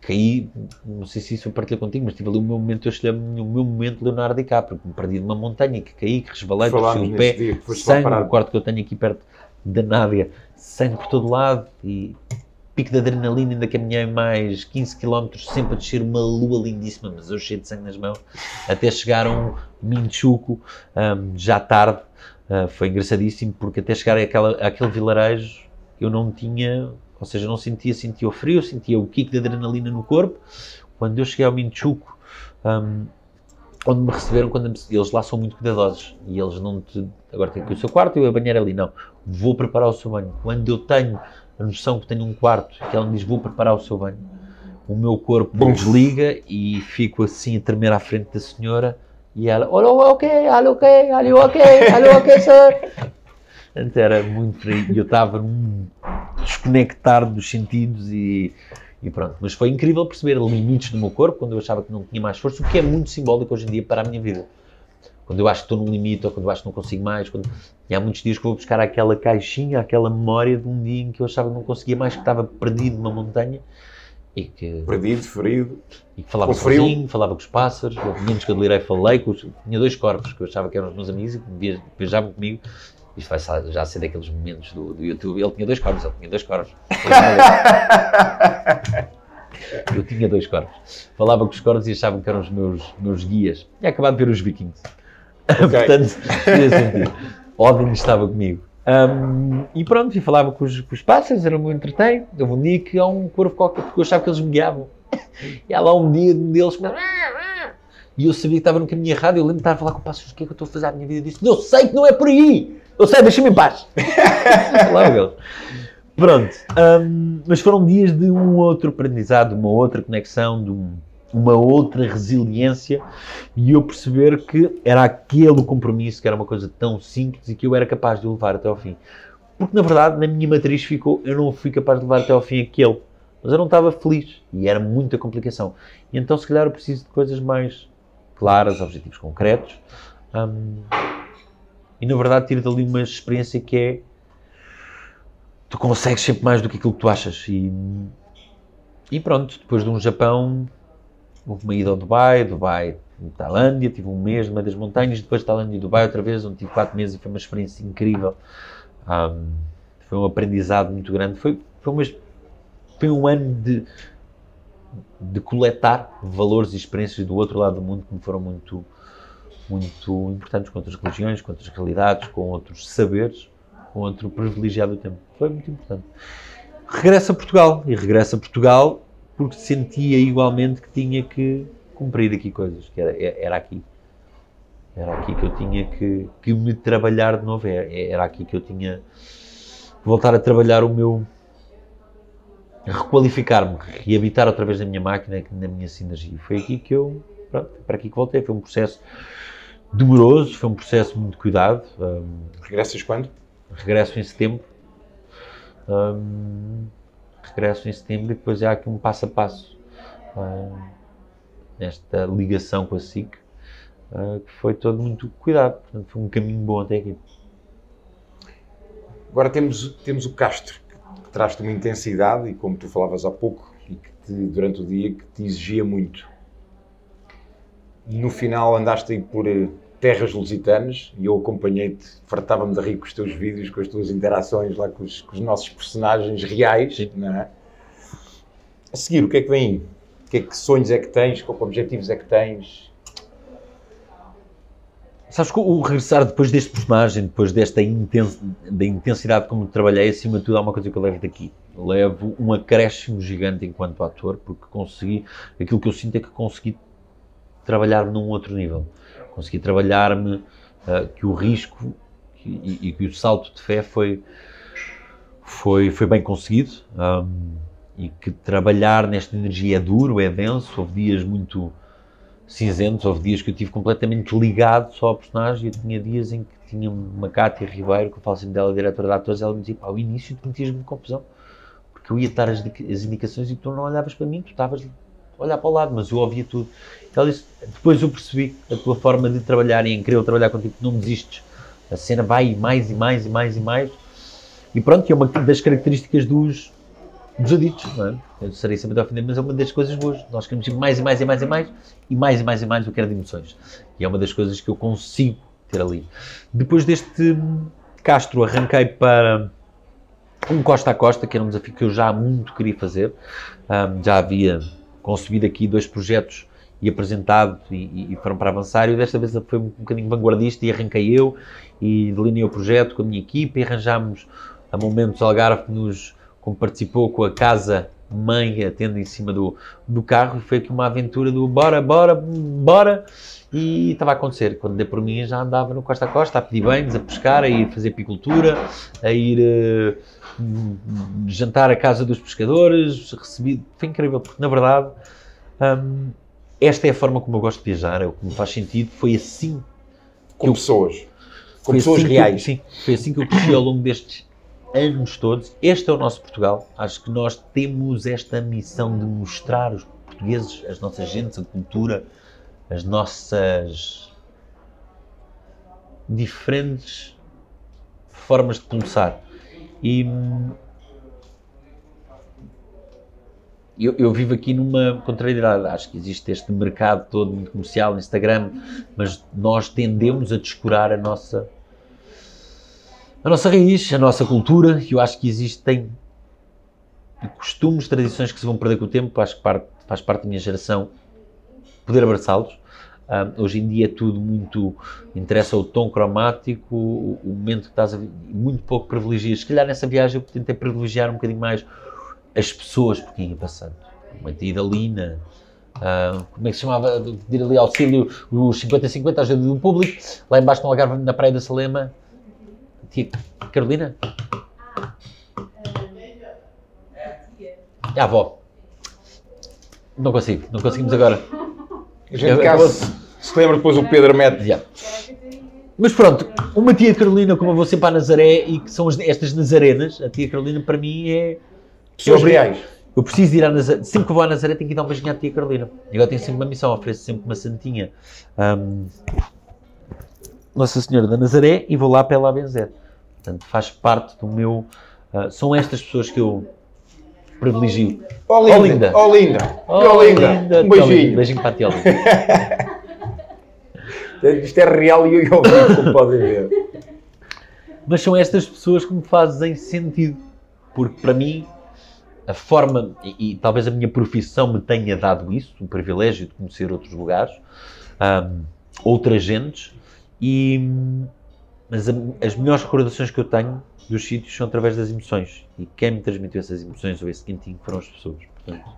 caí, não sei se isso eu partilhei contigo, mas tive ali o meu momento, eu escolhi o meu momento Leonardo DiCaprio, que me perdi numa montanha, que caí, que resbalei, torci o pé, dia, sangue no quarto que eu tenho aqui perto da Nádia, sangue por todo lado e pico de adrenalina, ainda caminhei mais 15 km, sempre a descer uma lua lindíssima, mas eu cheio de sangue nas mãos, até chegar a um Minchuco, um, já tarde, uh, foi engraçadíssimo, porque até chegar àquela, àquele vilarejo, eu não tinha, ou seja, não sentia, sentia o frio, sentia o kick de adrenalina no corpo, quando eu cheguei ao Minchuco, um, onde me receberam, quando eles lá são muito cuidadosos, e eles não te, agora tem aqui o seu quarto, eu a banheira ali, não, vou preparar o seu banho, quando eu tenho a noção que tenho um quarto, que ela me diz, vou preparar o seu banho. O meu corpo Bum. desliga e fico assim a tremer à frente da senhora e ela, olha, ok, olha, ok, olha, ok, olha, ok, sir. Então era muito frio e eu estava num desconectar dos sentidos e, e pronto. Mas foi incrível perceber limites do meu corpo quando eu achava que não tinha mais força, o que é muito simbólico hoje em dia para a minha vida quando eu acho que estou num limite ou quando eu acho que não consigo mais. Quando... E há muitos dias que vou buscar aquela caixinha, aquela memória de um dia em que eu achava que não conseguia mais, que estava perdido numa montanha. E que... Perdido, ferido. E que falava sozinho, falava com os pássaros, menos que eu delirei, falei com os... Tinha dois corpos que eu achava que eram os meus amigos e que viajavam comigo. Isto vai já ser daqueles momentos do, do YouTube. Ele tinha dois corpos, ele tinha dois corpos. Eu tinha dois corpos. Falava com os corpos e achavam que eram os meus, meus guias. E acabado de ver os vikings. Okay. Portanto, sentido. Odin estava comigo. Um, e pronto, e falava com os, com os pássaros, era muito entretém. Houve um dia que há um corvo qualquer, porque eu achava que eles me guiavam. E há lá um dia um deles e eu sabia que estava no caminho errado. Eu lembro de estar a falar com o pássaro: o que é que eu estou a fazer à minha vida? Eu disse: Eu sei que não é por aí, eu sei, deixa-me em paz. Pronto, um, mas foram dias de um outro aprendizado, uma outra conexão, de um uma outra resiliência e eu perceber que era aquele compromisso que era uma coisa tão simples e que eu era capaz de levar até ao fim. Porque na verdade, na minha matriz ficou, eu não fui capaz de levar até ao fim aquele, mas eu não estava feliz e era muita complicação. E então, se calhar, eu preciso de coisas mais claras, objetivos concretos. Hum, e na verdade, tiro dali uma experiência que é tu consegues sempre mais do que aquilo que tu achas e e pronto, depois de um Japão, houve uma ida ao Dubai, Dubai, Tailândia, tive um mês no meio das montanhas, depois de Tailândia e Dubai outra vez, onde tive quatro meses e foi uma experiência incrível. Um, foi um aprendizado muito grande. Foi, foi, uma, foi um ano de, de coletar valores e experiências do outro lado do mundo que me foram muito, muito importantes, com outras religiões, com outras realidades, com outros saberes, com outro privilegiado tempo. Foi muito importante. Regresso a Portugal, e regresso a Portugal porque sentia igualmente que tinha que cumprir aqui coisas, que era, era aqui. Era aqui que eu tinha que, que me trabalhar de novo, era, era aqui que eu tinha que voltar a trabalhar o meu. requalificar-me, reabitar outra vez na minha máquina, na minha sinergia. Foi aqui que eu. Pronto, para aqui que voltei. Foi um processo doloroso, foi um processo muito cuidado. Um, Regressas quando? Regresso em setembro. Um, regresso em setembro e depois há aqui um passo a passo uh, nesta ligação com a SIC uh, que foi todo muito cuidado, portanto foi um caminho bom até aqui. Agora temos, temos o Castro, que traz-te uma intensidade e como tu falavas há pouco, e que te, durante o dia que te exigia muito. No final andaste aí por eh, terras lusitanas e eu acompanhei-te, fartava-me de rir com os teus vídeos, com as tuas interações lá com os, com os nossos personagens reais. Não é? A seguir, o que é que vem aí? Que, é que sonhos é que tens? Que objetivos é que tens? Sabes que o regressar depois deste personagem, depois desta intens da intensidade como trabalhei, acima de tudo, há uma coisa que eu levo daqui. Levo um acréscimo gigante enquanto ator, porque consegui, aquilo que eu sinto é que consegui trabalhar num outro nível. Consegui trabalhar-me, uh, que o risco e, e, que o salto de fé foi, foi, foi bem conseguido um, e que trabalhar nesta energia é duro, é denso, houve dias muito cinzentos, houve dias que eu tive completamente ligado só ao personagem e tinha dias em que tinha uma Cátia Ribeiro, que eu falo sempre dela, diretora de atores, ela me dizia, ao início tu metias-me confusão, porque eu ia dar as, as indicações e tu não olhavas para mim, tu estavas olhar para o lado, mas eu ouvia tudo. Então, disse, depois eu percebi a tua forma de trabalhar e em querer trabalhar contigo, não desistes. A cena vai mais e mais e mais e mais. E pronto, que é uma das características dos, dos não é? Eu serei sempre a ofender, mas é uma das coisas boas. Nós queremos mais e mais e mais e mais, e mais e mais e mais eu quero de emoções. E é uma das coisas que eu consigo ter ali. Depois deste Castro, arranquei para um Costa a Costa, que era um desafio que eu já muito queria fazer. Um, já havia concebido aqui dois projetos e apresentado e, e, foram para avançar. E desta vez foi um bocadinho vanguardista e arranquei eu e delineei o projeto com a minha equipe e arranjámos a Momentos Algarve que nos como participou com a casa mãe atendo em cima do, do carro e foi aqui uma aventura do bora, bora, bora e estava a acontecer. Quando dei por mim já andava no costa a costa a pedir banhos, a pescar, a ir fazer apicultura, a ir uh, jantar à casa dos pescadores, recebi, foi incrível, porque na verdade um, esta é a forma como eu gosto de viajar, é o que me faz sentido, foi assim com pessoas, com pessoas assim reais. Eu, sim, foi assim que eu cresci ao longo destes anos todos. Este é o nosso Portugal. Acho que nós temos esta missão de mostrar os portugueses, as nossas gentes, a cultura, as nossas diferentes formas de pulsar. E eu, eu, vivo aqui numa contrariedade. Acho que existe este mercado todo muito comercial, Instagram, mas nós tendemos a descurar a nossa a nossa raiz, a nossa cultura, eu acho que existem costumes, tradições que se vão perder com o tempo, acho que parte, faz parte da minha geração poder abraçá-los. Um, hoje em dia é tudo muito. interessa o tom cromático, o, o momento que estás a muito pouco privilegias. Se calhar nessa viagem eu tentei privilegiar um bocadinho mais as pessoas por quem ia passando. Uma ida Lina, uh, como é que se chamava? De ir ali auxílio, os 50-50, ajuda do público, lá embaixo no Algarve, na Praia da Salema. Tia Carolina? É a avó. Não consigo, não conseguimos agora. A gente caso se lembra depois o Pedro mete. Yeah. Mas pronto, uma tia Carolina, como eu vou sempre à Nazaré, e que são estas Nazarenas, a tia Carolina para mim é. Pessoas reais. Eu preciso ir à Nazaré, sempre que vou à Nazaré tenho que ir dar um beijinho à tia Carolina. E agora tenho sempre uma missão, ofereço sempre uma santinha. Um, Nossa Senhora da Nazaré e vou lá para ela a benzer. Portanto, faz parte do meu. Uh, são estas pessoas que eu privilegio. Oh, linda! Oh, linda! Oh, linda! Oh, linda. Um beijinho! Beijinho para a tia Isto é real e eu ouvi, como podem ver. Mas são estas pessoas que me fazem sentido. Porque para mim, a forma, e, e talvez a minha profissão me tenha dado isso, o privilégio de conhecer outros lugares, um, outras gentes, e, mas a, as melhores recordações que eu tenho dos sítios são através das emoções. E quem me transmitiu essas emoções ou esse quentinho foram as pessoas. Portanto,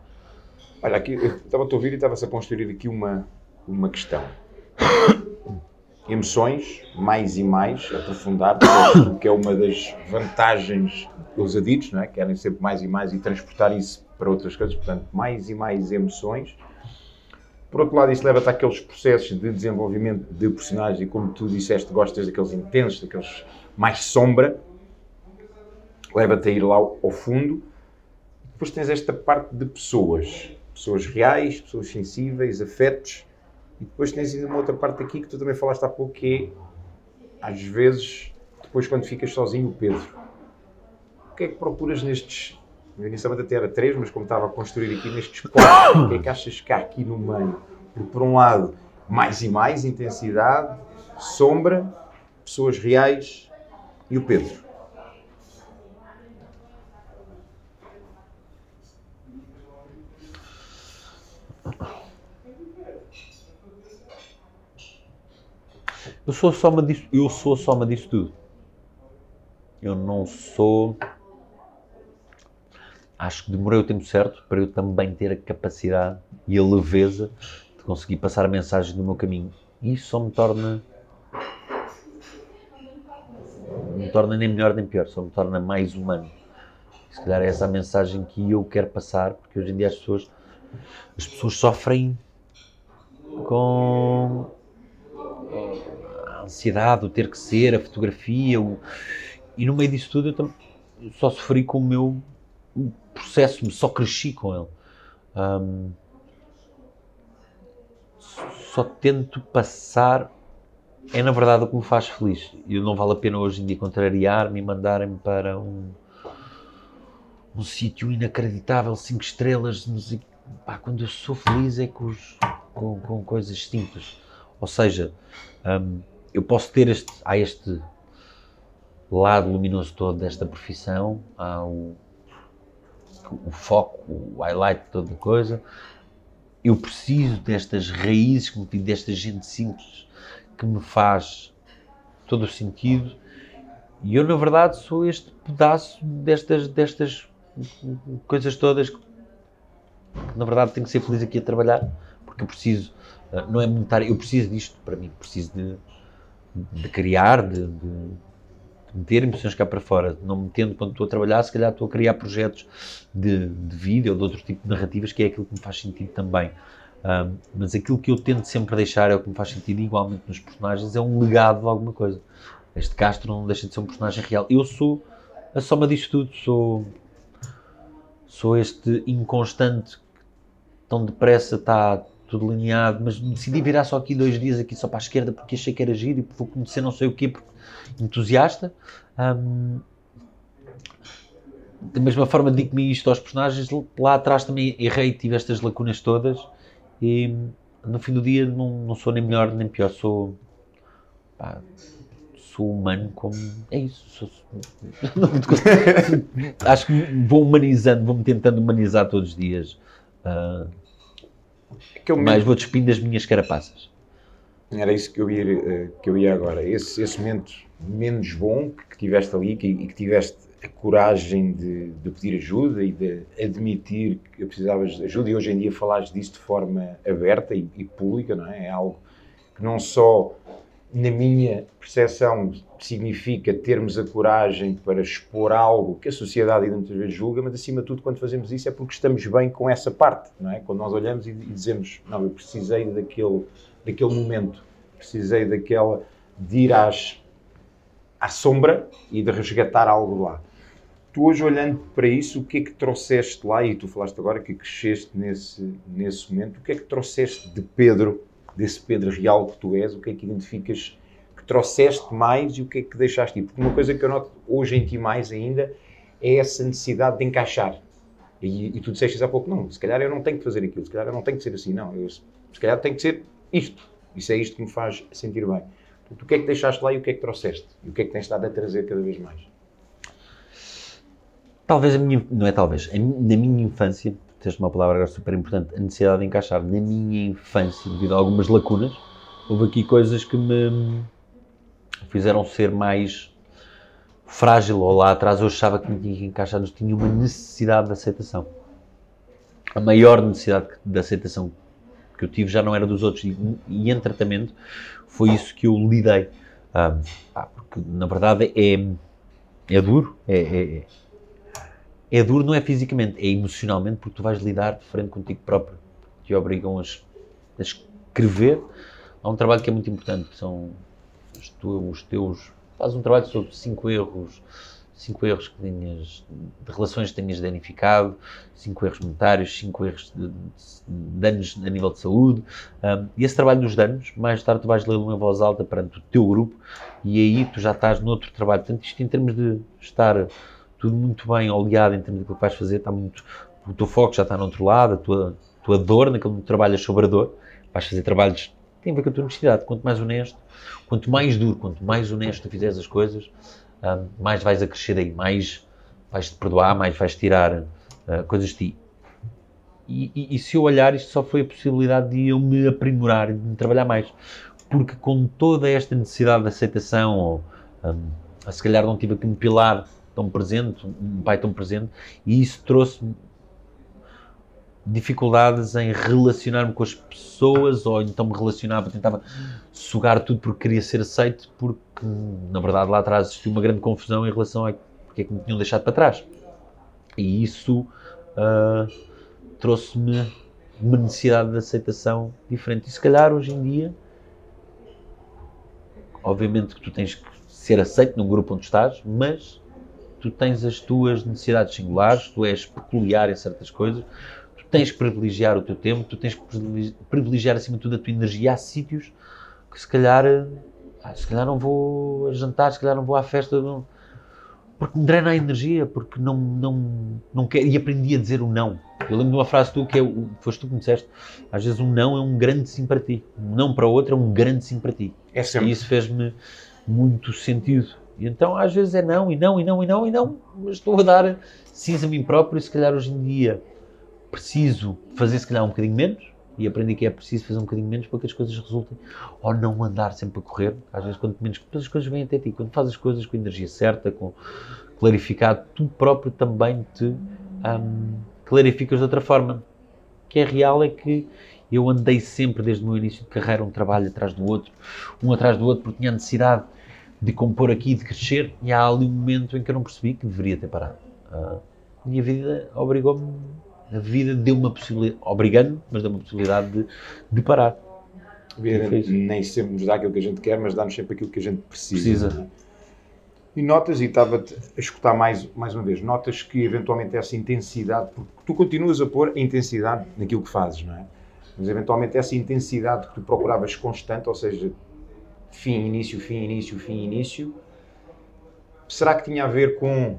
Olha, aqui, eu estava a ouvir e estava-se a construir aqui uma, uma questão. Emoções, mais e mais, aprofundar, que é uma das vantagens dos aditos, não é? querem sempre mais e mais e transportar isso para outras coisas, portanto, mais e mais emoções. Por outro lado, isso leva-te àqueles processos de desenvolvimento de personagens e, como tu disseste, gostas daqueles intensos, daqueles mais sombra, leva-te a ir lá ao fundo. Depois tens esta parte de pessoas, pessoas reais, pessoas sensíveis, afetos, e depois tens ainda uma outra parte aqui que tu também falaste há pouco, que é, às vezes, depois quando ficas sozinho, o Pedro. O que é que procuras nestes, inicialmente até era três, mas como estava a construir aqui nestes quatro, o que é que achas que há aqui no meio? Porque, por um lado, mais e mais intensidade, sombra, pessoas reais e o Pedro. Eu sou a soma disso, eu sou soma disso tudo. Eu não sou. Acho que demorei o tempo certo para eu também ter a capacidade e a leveza de conseguir passar a mensagem do meu caminho. Isso só me torna. Não me torna nem melhor nem pior, só me torna mais humano. Se calhar é essa a mensagem que eu quero passar, porque hoje em dia as pessoas, as pessoas sofrem com ansiedade, o ter que ser, a fotografia, o... e no meio disso tudo eu, tam... só sofri com o meu processo, só cresci com ele. Um... Só tento passar, é na verdade o que me faz feliz. E não vale a pena hoje em dia contrariar-me e mandarem-me para um, um sítio inacreditável, cinco estrelas, Pá, quando eu sou feliz é com, os, com, com coisas simples. Ou seja, um, eu posso ter este, há este lado luminoso todo desta profissão, há o, o foco, o highlight de toda coisa. Eu preciso destas raízes, desta gente simples que me faz todo o sentido. E eu, na verdade, sou este pedaço destas, destas coisas todas que, na verdade, tenho que ser feliz aqui a trabalhar, porque eu preciso, eh, não é monetário, eu preciso disto para mim, preciso de de criar, de, de, meter emoções cá para fora. Não me tendo quando estou a trabalhar, se calhar estou a criar projetos de, de vídeo ou de outro tipo de narrativas, que é aquilo que me faz sentido também. Um, mas aquilo que eu tento sempre deixar é o que me faz sentido, igualmente nos personagens, é um legado de alguma coisa. Este Castro não deixa de ser um personagem real. Eu sou a soma disto tudo, sou, sou este inconstante tão depressa está tudo lineado, mas decidi virar só aqui dois dias aqui só para a esquerda porque achei que era giro e vou conhecer não sei o quê, porque entusiasta. Um, da mesma forma digo-me isto aos personagens, lá atrás também errei, tive estas lacunas todas e no fim do dia não, não sou nem melhor nem pior, sou pá, sou humano como é isso. Sou, acho que vou humanizando, vou-me tentando humanizar todos os dias. Uh, Mas vou despindo das minhas carapaças. Era isso que eu ia, eh, que eu ia agora. Esse, esse momento menos bom que tiveste ali que, e que tiveste a coragem de, de, pedir ajuda e de admitir que precisavas de ajuda e hoje em dia falares disso de forma aberta e, e pública, não é? É algo que não só na minha percepção, significa termos a coragem para expor algo que a sociedade muitas vezes julga, mas acima de tudo, quando fazemos isso é porque estamos bem com essa parte, não é? Quando nós olhamos e, dizemos, não, eu precisei daquele, daquele momento, precisei daquela, de ir às, à sombra e de resgatar algo lá. Tu hoje olhando para isso, o que é que trouxeste lá, e tu falaste agora que cresceste nesse, nesse momento, o que é que trouxeste de Pedro desse Pedro real que tu és, o que é que identificas que trouxeste mais e o que é que deixaste ir? Porque uma coisa que eu noto hoje em ti mais ainda é essa necessidade de encaixar. E, e tu disseste há pouco, não, se calhar eu não tenho que fazer aquilo, se calhar eu não tenho que ser assim, não, eu, se calhar tenho que ser isto. Isso é isto que me faz sentir bem. Portanto, o que é que deixaste lá e o que é que trouxeste? E o que é que tens estado a trazer cada vez mais? Talvez a minha, não é talvez, na minha infância, tens uma palavra agora super importante, a necessidade de encaixar. Na minha infância, devido a algumas lacunas, houve aqui coisas que me fizeram ser mais frágil, ou lá atrás eu achava que me tinha que encaixar, mas tinha uma necessidade de aceitação. A maior necessidade de aceitação que eu tive já não era dos outros, e, e em tratamento foi isso que eu lidei. Um, porque, na verdade, é, é duro, é, é é duro não é fisicamente, é emocionalmente, porque tu vais lidar de frente contigo próprio. Te obrigam a, a escrever. Há um trabalho que é muito importante, que são os, tu, os teus... Faz um trabalho sobre cinco erros, cinco erros que tenhas, de relações que tenhas danificado, cinco erros monetários, cinco erros de, de, danos a nível de saúde. Um, e esse trabalho dos danos, mais tarde tu vais lê-lo voz alta perante o teu grupo e aí tu já estás noutro trabalho. Portanto, isto em termos de estar tudo muito bem oleado em termos do que vais fazer, está muito, o teu foco já está no outro lado, a tua, tua dor, naquilo que trabalhas sobre a dor, vais fazer trabalhos que têm a ver com a tua honestidade. Quanto mais honesto, quanto mais duro, quanto mais honesto tu fizeres as coisas, um, mais vais a crescer aí, mais vais-te perdoar, mais vais tirar uh, coisas de ti. E, e, e, se eu olhar, isto só foi a possibilidade de eu me aprimorar, de me trabalhar mais. Porque com toda esta necessidade de aceitação, ou um, se calhar não tive aqui um pilar tão presente, um pai tão presente, e isso trouxe dificuldades em relacionar-me com as pessoas, ou então me relacionava, tentava sugar tudo porque queria ser aceito, porque na verdade lá atrás existiu uma grande confusão em relação a porque é que me tinham deixado para trás. E isso uh, trouxe-me uma necessidade de aceitação diferente. E se calhar hoje em dia, obviamente que tu tens que ser aceito num grupo onde estás, mas tu tens as tuas necessidades singulares, tu és peculiar em certas coisas, tu tens que privilegiar o teu tempo, tu tens que privilegiar acima de tudo a tua energia. Há sítios que se calhar, ah, se calhar não vou a jantar, se calhar não vou à festa, não, porque me drena a energia, porque não, não, não quero, e aprendi a dizer o não. Eu lembro de uma frase tu que é, foste tu que me disseste, às vezes um não é um grande sim para ti, um não para outro é um grande sim para ti. É sempre. E isso fez-me muito sentido. Então às vezes é não, e não, e não, e não, e não, mas estou a dar sim a mim próprio e se calhar hoje em dia preciso fazer se calhar um bocadinho menos e aprendi que é preciso fazer um bocadinho menos para que as coisas resultem ou não andar sempre a correr, às vezes quanto menos, as coisas vêm até ti, quando fazes as coisas com energia certa, com clarificado, tu próprio também te um, clarificas de outra forma. O que é real é que eu andei sempre desde o meu início de carreira um trabalho atrás do outro, um atrás do outro, porque tinha necessidade de compor aqui, de crescer, e há ali um momento em que eu não percebi que deveria ter parado. E a vida obrigou-me, a vida deu uma possibilidade, obrigando mas deu uma possibilidade de, de parar. Vida nem sempre nos dá aquilo que a gente quer, mas dá-nos sempre aquilo que a gente precisa. precisa. E notas, e estava-te a escutar mais, mais uma vez, notas que eventualmente essa intensidade, porque tu continuas a pôr a intensidade naquilo que fazes, não é? Mas eventualmente essa intensidade que tu procuravas constante, ou seja, fim, início, fim, início, fim, início. Será que tinha a ver com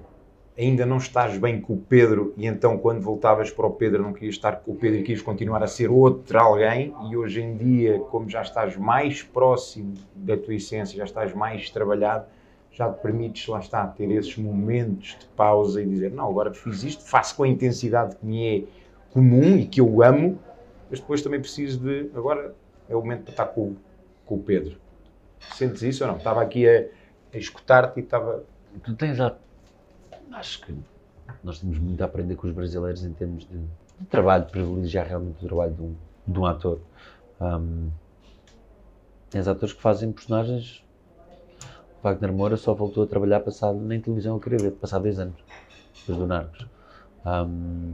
ainda não estás bem com o Pedro e então quando voltavas para o Pedro não querias estar com o Pedro e querias continuar a ser outro alguém e hoje em dia, como já estás mais próximo da tua essência, já estás mais trabalhado, já te permites, lá está, ter esses momentos de pausa e dizer, não, agora fiz isto, faço com a intensidade que me é comum e que eu amo, mas depois também preciso de, agora é o momento para estar com, com o Pedro. Sentes isso ou não? Estava aqui a, a escutar-te e estava. Tu tens a. Acho que nós temos muito a aprender com os brasileiros em termos de, de trabalho, de privilegiar realmente o trabalho de um, de um ator. Um, tens atores que fazem personagens. Wagner Moura só voltou a trabalhar passado nem televisão a querer ver, passado 10 anos, depois do Narcos. Um,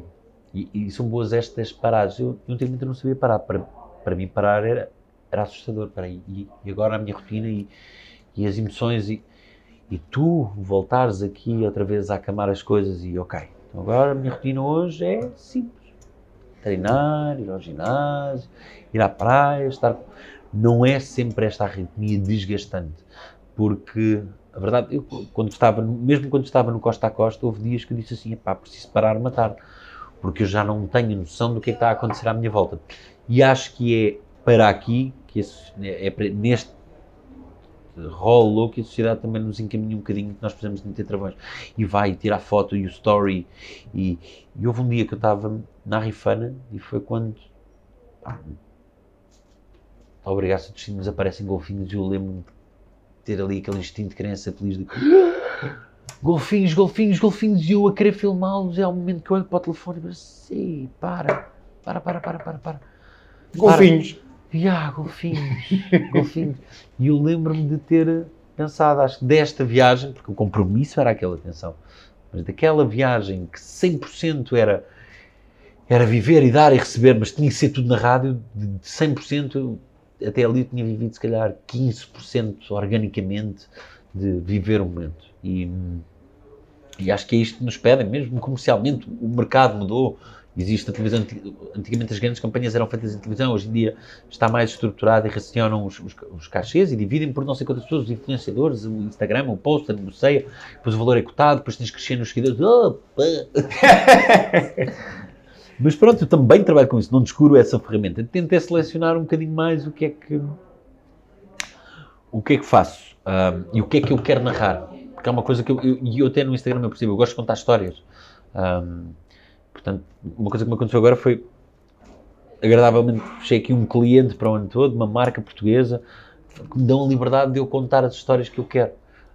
e, e, são boas estas paradas. Eu, eu não sabia parar. Para, para mim, parar era era assustador. Peraí, e, e agora a minha rotina e, e as emoções e, e tu voltares aqui outra vez a acamar as coisas e ok, então agora a minha rotina hoje é simples. Treinar, ir ao ginásio, ir à praia, estar... Não é sempre esta arritmia desgastante, porque a verdade, eu quando estava, mesmo quando estava no Costa a Costa, houve dias que eu disse assim, pá, preciso parar uma tarde, porque eu já não tenho noção do que é que está a acontecer à minha volta. E acho que é para aqui, que é, é neste rol louco que a sociedade também nos encaminha um bocadinho que nós precisamos de meter travões. E vai tirar foto e o story. E, e houve um dia que eu estava na Rifana e foi quando. Ah, obrigado, se destinos aparecem golfinhos e eu lembro-me de ter ali aquele instinto de criança feliz de golfinhos, golfinhos, golfinhos e eu a querer filmá-los. É o momento que eu olho para o telefone e penso, sim, para, para, para, para, para, para. Golfinhos. Para. E ah, golfinhos, golfinhos. E eu lembro-me de ter pensado, acho que desta viagem, porque o compromisso era aquela atenção, mas daquela viagem que 100% era, era viver e dar e receber, mas tinha que ser tudo na rádio, de 100%, até ali eu tinha vivido se calhar 15% organicamente de viver o momento. E, e acho que é isto que nos pedem, mesmo comercialmente, o mercado mudou, Existe a televisão, antigamente as grandes campanhas eram feitas em televisão, hoje em dia está mais estruturado e racionam os, os, os cachês e dividem por não sei quantas pessoas, os influenciadores, o Instagram, o poster, o negocia, depois o valor é cotado, depois tens que crescer nos seguidores. Opa! Mas pronto, eu também trabalho com isso, não descuro essa ferramenta. Tentei selecionar um bocadinho mais o que é que o que é que faço e o que é que eu quero narrar. Porque é uma coisa que eu, eu, eu até no Instagram eu percebo, eu gosto de contar histórias. Portanto, uma coisa que me aconteceu agora foi agradavelmente fechei aqui um cliente para o ano todo, uma marca portuguesa, que me dão a liberdade de eu contar as histórias que eu quero.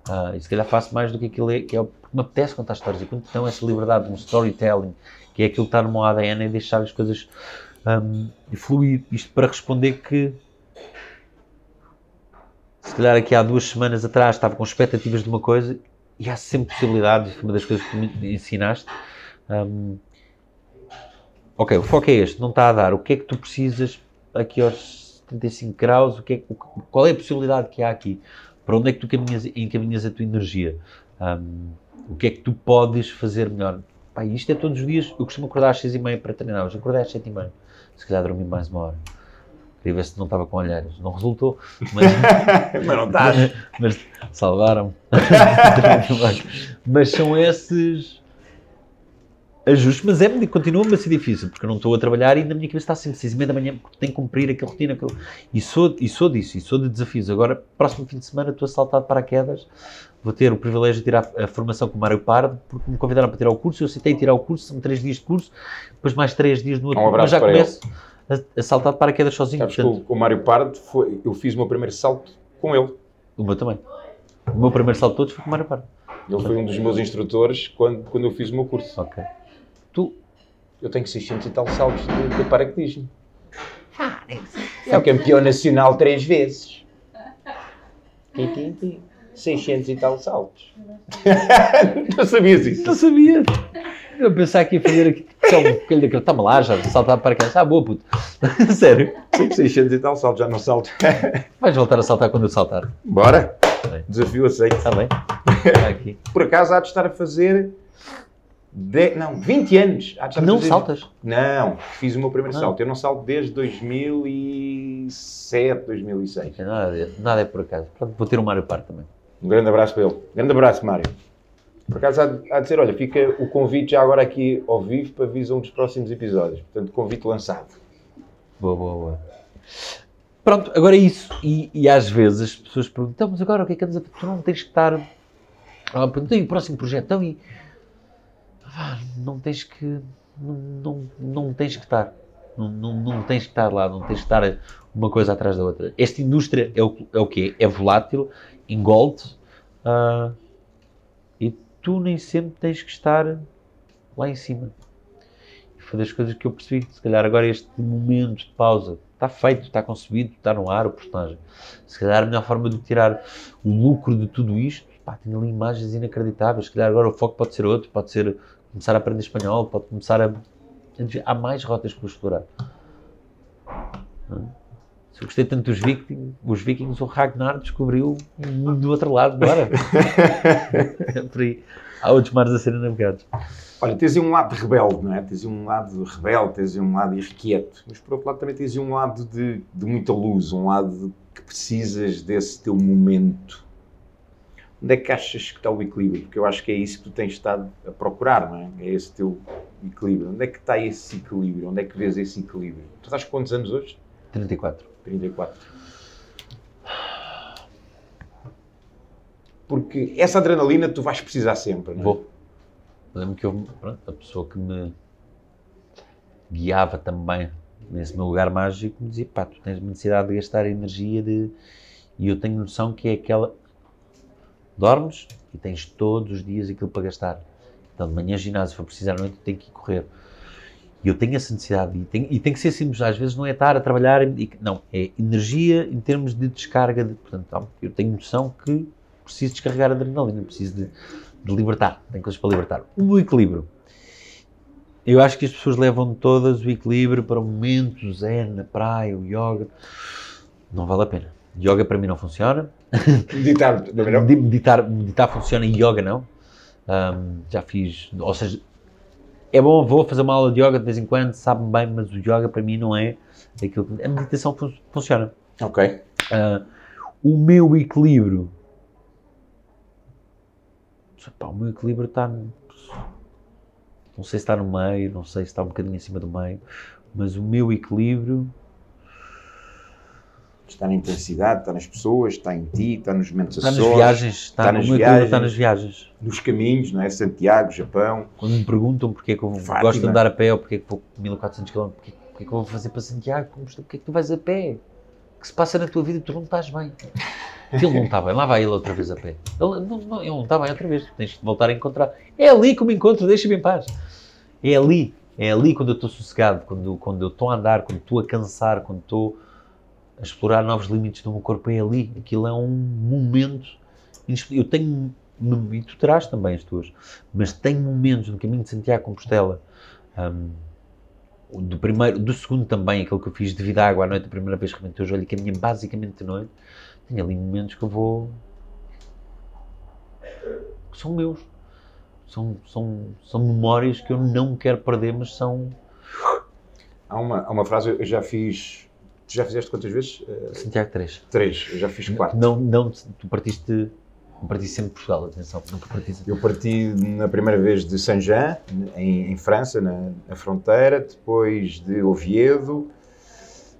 Uh, e se calhar faço mais do que aquilo é, que é porque me apetece contar histórias. E quando dão essa liberdade de um storytelling, que é aquilo que está no meu ADN, é deixar as coisas um, fluir. Isto para responder que se calhar aqui há duas semanas atrás estava com expectativas de uma coisa e há sempre possibilidades, uma das coisas que me ensinaste. Um, ok, o foco é este, não está a dar, o que é que tu precisas aqui aos 75 graus, o que é, qual é a possibilidade que há aqui? Para onde é que tu caminhas, encaminhas a tua energia? Um, o que é que tu podes fazer melhor? Pá, isto é todos os dias, eu costumo acordar às 6 e meia para treinar, hoje acordei às 7 e meia, se calhar dormi mais uma hora. Queria ver se não estava com olheiras. Não resultou, mas, mas não estás. Mas, mas salvaram. mas são esses ajustes, mas é, continua-me a ser difícil, porque eu não estou a trabalhar e na minha cabeça está sempre 6 e meia da manhã, porque tenho que cumprir aquela rotina. Aquele... E, sou, e sou disso, e sou de desafios. Agora, próximo fim de semana, estou a saltar de paraquedas, vou ter o privilégio de tirar a formação com o Mário Pardo, porque me convidaram para tirar o curso, eu aceitei tirar o curso, são 3 dias de curso, depois mais 3 dias no outro, um mas já começo a, a, saltar de paraquedas sozinho. Sabes portanto, o, o Mário Pardo, foi, eu fiz o meu primeiro salto com ele. O meu também. O meu primeiro salto de todos foi com o Mário Pardo. Ele foi um dos meus instrutores quando, quando eu fiz o meu curso. Ok. Tu, eu tenho 600 e tal saltos de, de paraquedismo. É o campeão nacional três vezes. 600 e tal saltos. Não sabias isso? Não sabia. Eu pensava que ia fazer aqui. Só um bocadinho daquele. Toma lá, já saltar para cá. Ah, boa, puto. Sério. Sim, 600 e tal saltos, já não salto. Vais voltar a saltar quando eu saltar. Bora. Desafio aceito. Está bem. Está aqui. Por acaso há de estar a fazer de, não, 20 anos. não fazer... saltas? Não, fiz o meu primeiro salto. Eu não salto desde 2007, 2006. Nada, nada é por acaso. vou ter o Mário Par também. Um grande abraço para ele. Grande abraço, Mário. Por acaso há de, há de dizer, olha, fica o convite já agora aqui ao vivo para visão dos próximos episódios. Portanto, convite lançado. Boa, boa, boa. Pronto, agora é isso. E, e às vezes as pessoas perguntam, então, mas agora o que é que andas a... Tu não tens que estar... Ah, perguntei o próximo projeto, então, e não tens que. Não, não, não tens que estar. Não, não, não, tens que estar lá, não tens que estar uma coisa atrás da outra. Esta indústria é o, é o quê? É volátil, engolde uh, e tu nem sempre tens que estar lá em cima. Foi das coisas que eu percebi. Se calhar agora este momento de pausa está feito, está concebido, está no ar o personagem. Se calhar a melhor forma de tirar o lucro de tudo isto, pá, tem ali imagens inacreditáveis. Se calhar agora o foco pode ser outro, pode ser começar a aprender espanhol, pode começar a. Há mais rotas por explorar. Se eu gostei tanto dos vikings, os vikings, o Ragnar descobriu o mundo do outro lado, bora! é por aí. Há outros mares a serem navegados. Olha, tens um lado rebelde, não é? Tens um lado rebelde, tens um lado irrequieto, mas por outro lado também tens um lado de, de muita luz, um lado que precisas desse teu momento onde é que achas que está o equilíbrio? Porque eu acho que é isso que tu tens estado a procurar, não é? É esse teu equilíbrio. Onde é que está esse equilíbrio? Onde é que vês esse equilíbrio? Tu estás com quantos anos hoje? 34. 34. Porque essa adrenalina tu vais precisar sempre, não é? Vou. Lembro que eu, pronto, a pessoa que me guiava também nesse meu lugar mágico me dizia, pá, tu tens necessidade de gastar energia de... E eu tenho noção que é aquela... Dormes e tens todos os dias aquilo para gastar. Então, de manhã ginásio, se for precisar à noite, tenho que ir correr. E eu tenho essa necessidade. E tem, e tem que ser simples. Às vezes não é estar a trabalhar... E, não, é energia em termos de descarga. De, portanto, eu tenho noção que preciso descarregar adrenalina, preciso de, de libertar. Tenho coisas para libertar. O equilíbrio. Eu acho que as pessoas levam todas o equilíbrio para o momento zen, na praia, o yoga. Não vale a pena. Yoga para mim não funciona. Meditar, não? meditar, meditar funciona e yoga não. Um, já fiz, ou seja, é bom, vou fazer uma aula de yoga de vez em quando, sabe-me bem, mas o yoga para mim não é aquilo que. A meditação fun funciona. Ok. Uh, o meu equilíbrio. Pá, o meu equilíbrio está. Não sei se está no meio, não sei se está um bocadinho acima do meio, mas o meu equilíbrio. Está na intensidade, está nas pessoas, está em ti, está nos momentos Está nas sós, viagens, está, está nas viagens. está nas viagens. nos caminhos, não é? Santiago, Japão. Quando me perguntam porque é que eu Fátima. gosto de andar a pé ou porque é que vou 1400 km, porque, porque é que eu vou fazer para Santiago, porque é que tu vais a pé? O que se passa na tua vida e tu não estás bem? Ele não está bem, lá vai ele outra vez a pé. Ele não, não, ele não está bem outra vez, tens de voltar a encontrar. É ali que eu me encontro, deixa-me em paz. É ali, é ali quando eu estou sossegado, quando, quando eu estou a andar, quando estou a cansar, quando estou a explorar novos limites do meu corpo, é ali. Aquilo é um momento. Eu tenho, e tu terás também as tuas, mas tenho momentos no caminho de Santiago de Compostela, hum, do primeiro, do segundo também, aquele que eu fiz devido à água à noite, a primeira vez que rebentei o joelho e caminhei basicamente de noite, tenho ali momentos que eu vou. que são meus. São, são, são memórias que eu não quero perder, mas são. Há uma, há uma frase, eu já fiz. Tu já fizeste quantas vezes? Eh, Santiago 3. três, eu já fiz quatro. Não, não, tu partiste. Não partiste sempre de Portugal, atenção, nunca partiste. Eu parti na primeira vez de Saint-Jean, em, em França, na, na fronteira, depois de Oviedo,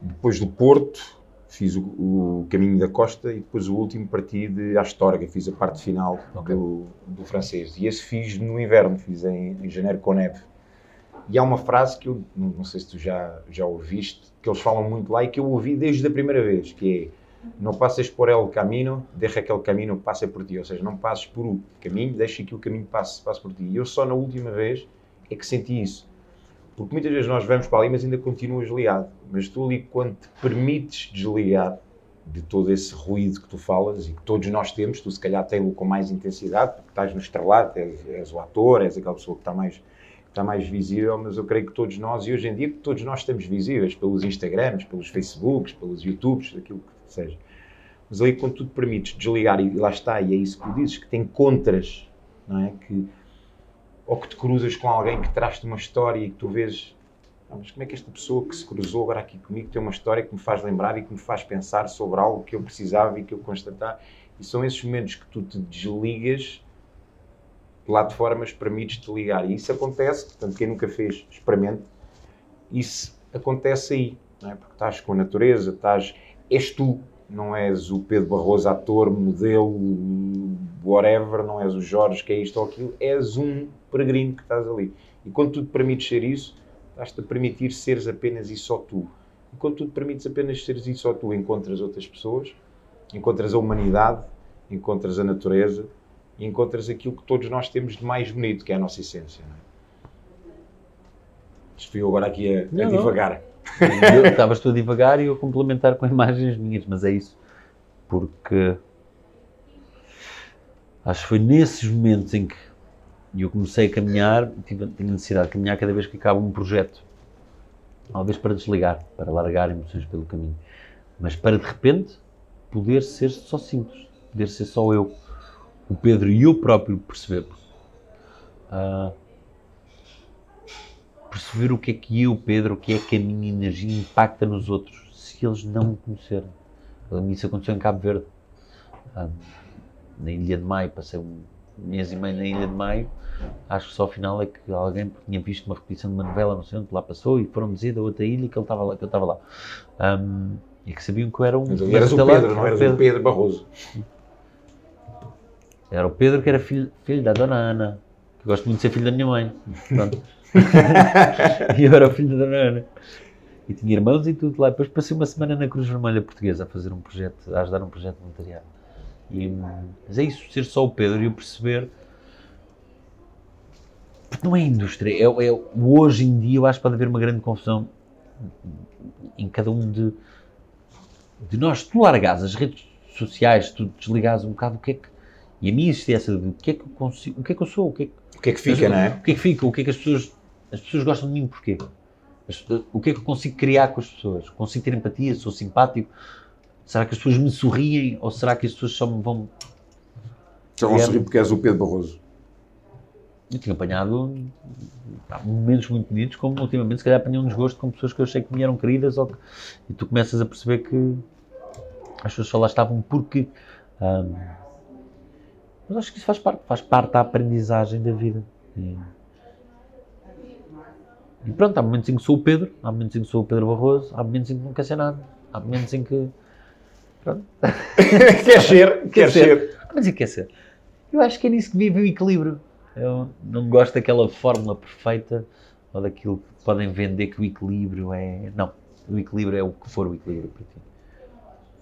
depois do Porto, fiz o, o caminho da costa e depois o último parti de Astorga, fiz a parte final Ok. do, do francês. E esse fiz no inverno, fiz em, em janeiro com neve. E há uma frase que eu não sei se tu já, já ouviste, que eles falam muito lá e que eu ouvi desde a primeira vez, que é não passes por el camino, deixa que el camino passe por ti. Ou seja, não passes por o caminho, deixa que o caminho passe, passe por ti. E eu só na última vez é que senti isso. Porque muitas vezes nós vamos para ali, mas ainda continuas ligado. Mas tu ali, quando te permites desligar de todo esse ruído que tu falas e que todos nós temos, tu se calhar tens-lo com mais intensidade, porque estás no estrelado, és, és o ator, és aquela pessoa que está mais, está mais visível, mas eu creio que todos nós, e hoje em dia todos nós estamos visíveis pelos Instagrams, pelos Facebooks, pelos YouTubes, aquilo que seja. Mas ali quando tu te permites desligar, e lá está, e é isso que tu dizes, que te encontras, não é? Que, ou que te cruzas com alguém que traz-te uma história e que tu vês, "Ah, mas como é que esta pessoa que se cruzou agora aqui comigo tem uma história que me faz lembrar e que me faz pensar sobre algo que eu precisava e que eu constatar. E são esses momentos que tu te desligas de lá de fora, mas permites-te ligar. E isso acontece, portanto, quem nunca fez, experimente. Isso acontece aí, é? Porque estás com a natureza, estás, és tu, não és o Pedro Barroso, ator, modelo, whatever, não és o Jorge, que é isto ou aquilo, és um peregrino que estás ali. E quando tu te permites ser isso, estás-te a permitir seres apenas e só tu. E quando tu te permites apenas seres e só tu, encontras outras pessoas, encontras a humanidade, encontras a natureza e encontras aquilo que todos nós temos de mais bonito, que é a nossa essência. Não é? Estou eu agora aqui a, a Não, divagar. Estavas tu a divagar e eu a complementar com imagens minhas, mas é isso. Porque acho que foi nesses momentos em que eu comecei a caminhar, tive, tinha necessidade de caminhar cada vez que acaba um projeto. Talvez para desligar, para largar emoções pelo caminho. Mas para de repente poder ser só simples, poder ser só eu, o Pedro e eu próprio perceber. Ah, perceber o que é que eu, Pedro, o que é que a minha energia impacta nos outros, se eles não me conhecerem. Isso aconteceu em Cabo Verde. Ah, na Ilha de Maio, passei um mês e meio na Ilha de Maio, acho que só ao final é que alguém tinha visto uma repetição de uma novela, não sei onde, lá passou e foram dizer da outra ilha que ele estava lá, que eu estava lá. Um, e que sabiam que eu era um. Mas eras o Pedro, lá, não eras Pedro. o Pedro Barroso. Era o Pedro que era filho, filho da dona Ana. Que gosto muito de ser filho da minha mãe. E eu era o filho da dona Ana. E tinha irmãos e tudo lá. Depois passei uma semana na Cruz Vermelha Portuguesa a fazer um projeto, a ajudar um projeto voluntariado. E, mas é isso, ser só o Pedro e eu perceber. Porque não é indústria. É, é, hoje em dia eu acho que pode haver uma grande confusão em cada um de, de nós. Tu largas as redes sociais, tu desligas um bocado o que é que. E a minha existência de o que é que eu consigo, o que é que eu sou, o que é que, o que, é que fica, não é? O que é que fica, o que é que as pessoas. As pessoas gostam de mim porquê? O que é que eu consigo criar com as pessoas? Consigo ter empatia? Sou simpático? Será que as pessoas me sorriem ou será que as pessoas só me vão. Só vão sorrir porque és o Pedro Barroso. Eu tinha apanhado momentos muito bonitos, como ultimamente se calhar apanhei um desgosto com pessoas que eu achei que me eram queridas que, e tu começas a perceber que as pessoas só lá estavam porque. Hum, mas acho que isso faz parte, faz parte da aprendizagem da vida. E, e pronto, há momentos em que sou o Pedro, há momentos em que sou o Pedro Barroso, há momentos em que não quer ser nada, há momentos em que. Pronto. quer ser, quer, ser. Há momentos em que quer ser. Eu acho que é nisso que vive o equilíbrio. Eu não gosto daquela fórmula perfeita ou daquilo que podem vender que o equilíbrio é. Não. O equilíbrio é o que for o equilíbrio para ti.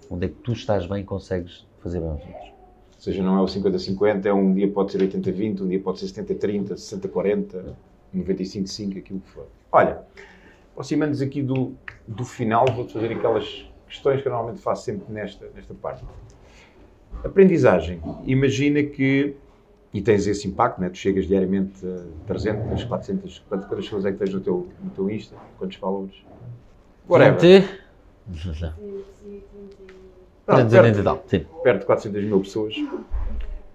Onde é que tu estás bem consegues fazer bem aos outros. Ou seja, não é o 50-50, é um dia pode ser 80-20, um dia pode ser 70-30, 60-40. 95.5, aquilo que for. Olha, aproximando-nos aqui do, do final, vou-te fazer aquelas questões que eu normalmente faço sempre nesta, nesta parte. Aprendizagem. Imagina que, e tens esse impacto, né? tu chegas diariamente a 300, 400, quantas, quantas pessoas é que tens no teu, no teu Insta? Quantos followers? Whatever. Perto, perto de 400 mil pessoas.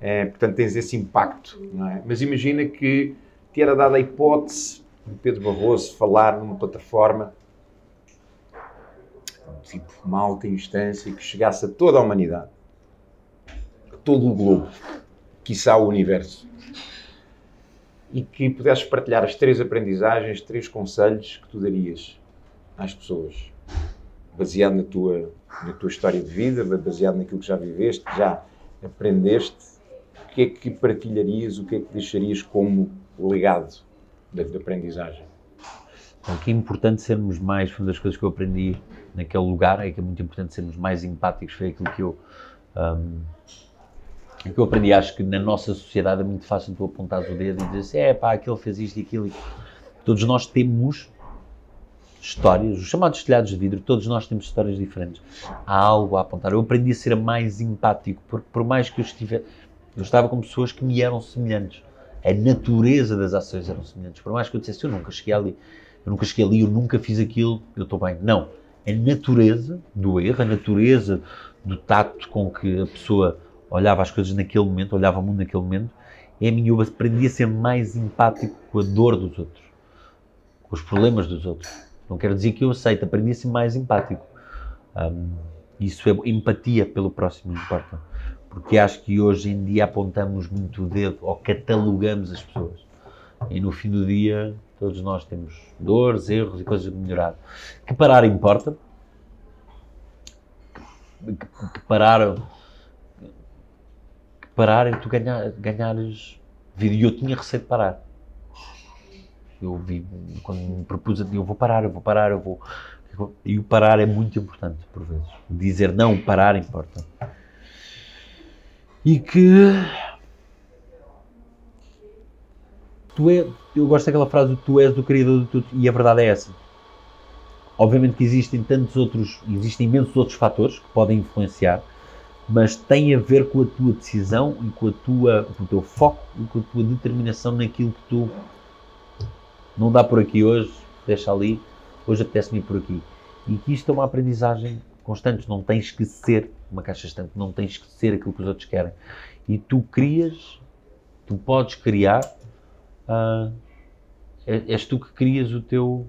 É, portanto, tens esse impacto. Não é? Mas imagina que que era dada a hipótese de Pedro Barroso falar numa plataforma tipo uma alta instância que chegasse a toda a humanidade, a todo o globo, quiçá o universo, e que pudesses partilhar as três aprendizagens, três conselhos que tu darias às pessoas, baseado na tua, na tua história de vida, baseado naquilo que já viveste, que já aprendeste, o que é que partilharias, o que é que deixarias como legado de, de aprendizagem. Então, que é importante sermos mais, foi uma das coisas que eu aprendi naquele lugar, é que é muito importante sermos mais empáticos, foi aquilo que eu, um, que eu aprendi. Acho que na nossa sociedade é muito fácil tu apontares o dedo e dizer assim, é pá, aquele fez isto e aquilo. Todos nós temos histórias, os chamados telhados de vidro, todos nós temos histórias diferentes. Há algo a apontar. Eu aprendi a ser mais empático, porque por mais que eu estivesse, eu estava com pessoas que me eram semelhantes a natureza das ações eram semelhantes. Por mais que eu dissesse, eu nunca cheguei ali, eu nunca cheguei ali, eu nunca fiz aquilo, eu estou bem. Não. A natureza do erro, a natureza do tato com que a pessoa olhava as coisas naquele momento, olhava o mundo naquele momento, é a minha. Eu aprendi a ser mais empático com a dor dos outros, com os problemas dos outros. Não quero dizer que eu aceito, aprendi a ser mais empático. Um, isso é empatia pelo próximo, importa porque acho que hoje em dia apontamos muito o dedo ou catalogamos as pessoas. E no fim do dia, todos nós temos dores, erros e coisas a melhorar. Que parar importa. Que, que parar. Que parar é tu ganhar, ganhares vida. E eu tinha receio de parar. Eu vi, quando me propus, eu vou parar, eu vou parar, eu vou. E o parar é muito importante, por vezes. Dizer não, parar importa e que tu é, eu gosto daquela frase tu és o criador de tudo e a verdade é essa. Obviamente que existem tantos outros, existem imensos outros fatores que podem influenciar, mas tem a ver com a tua decisão e com, a tua, com o teu foco e com a tua determinação naquilo que tu não dá por aqui hoje, deixa ali, hoje apetece-me ir por aqui. E que isto é uma aprendizagem constante, não tens que ser uma caixa estante, não tens que ser aquilo que os outros querem. E tu crias, tu podes criar, uh, és tu que crias o teu,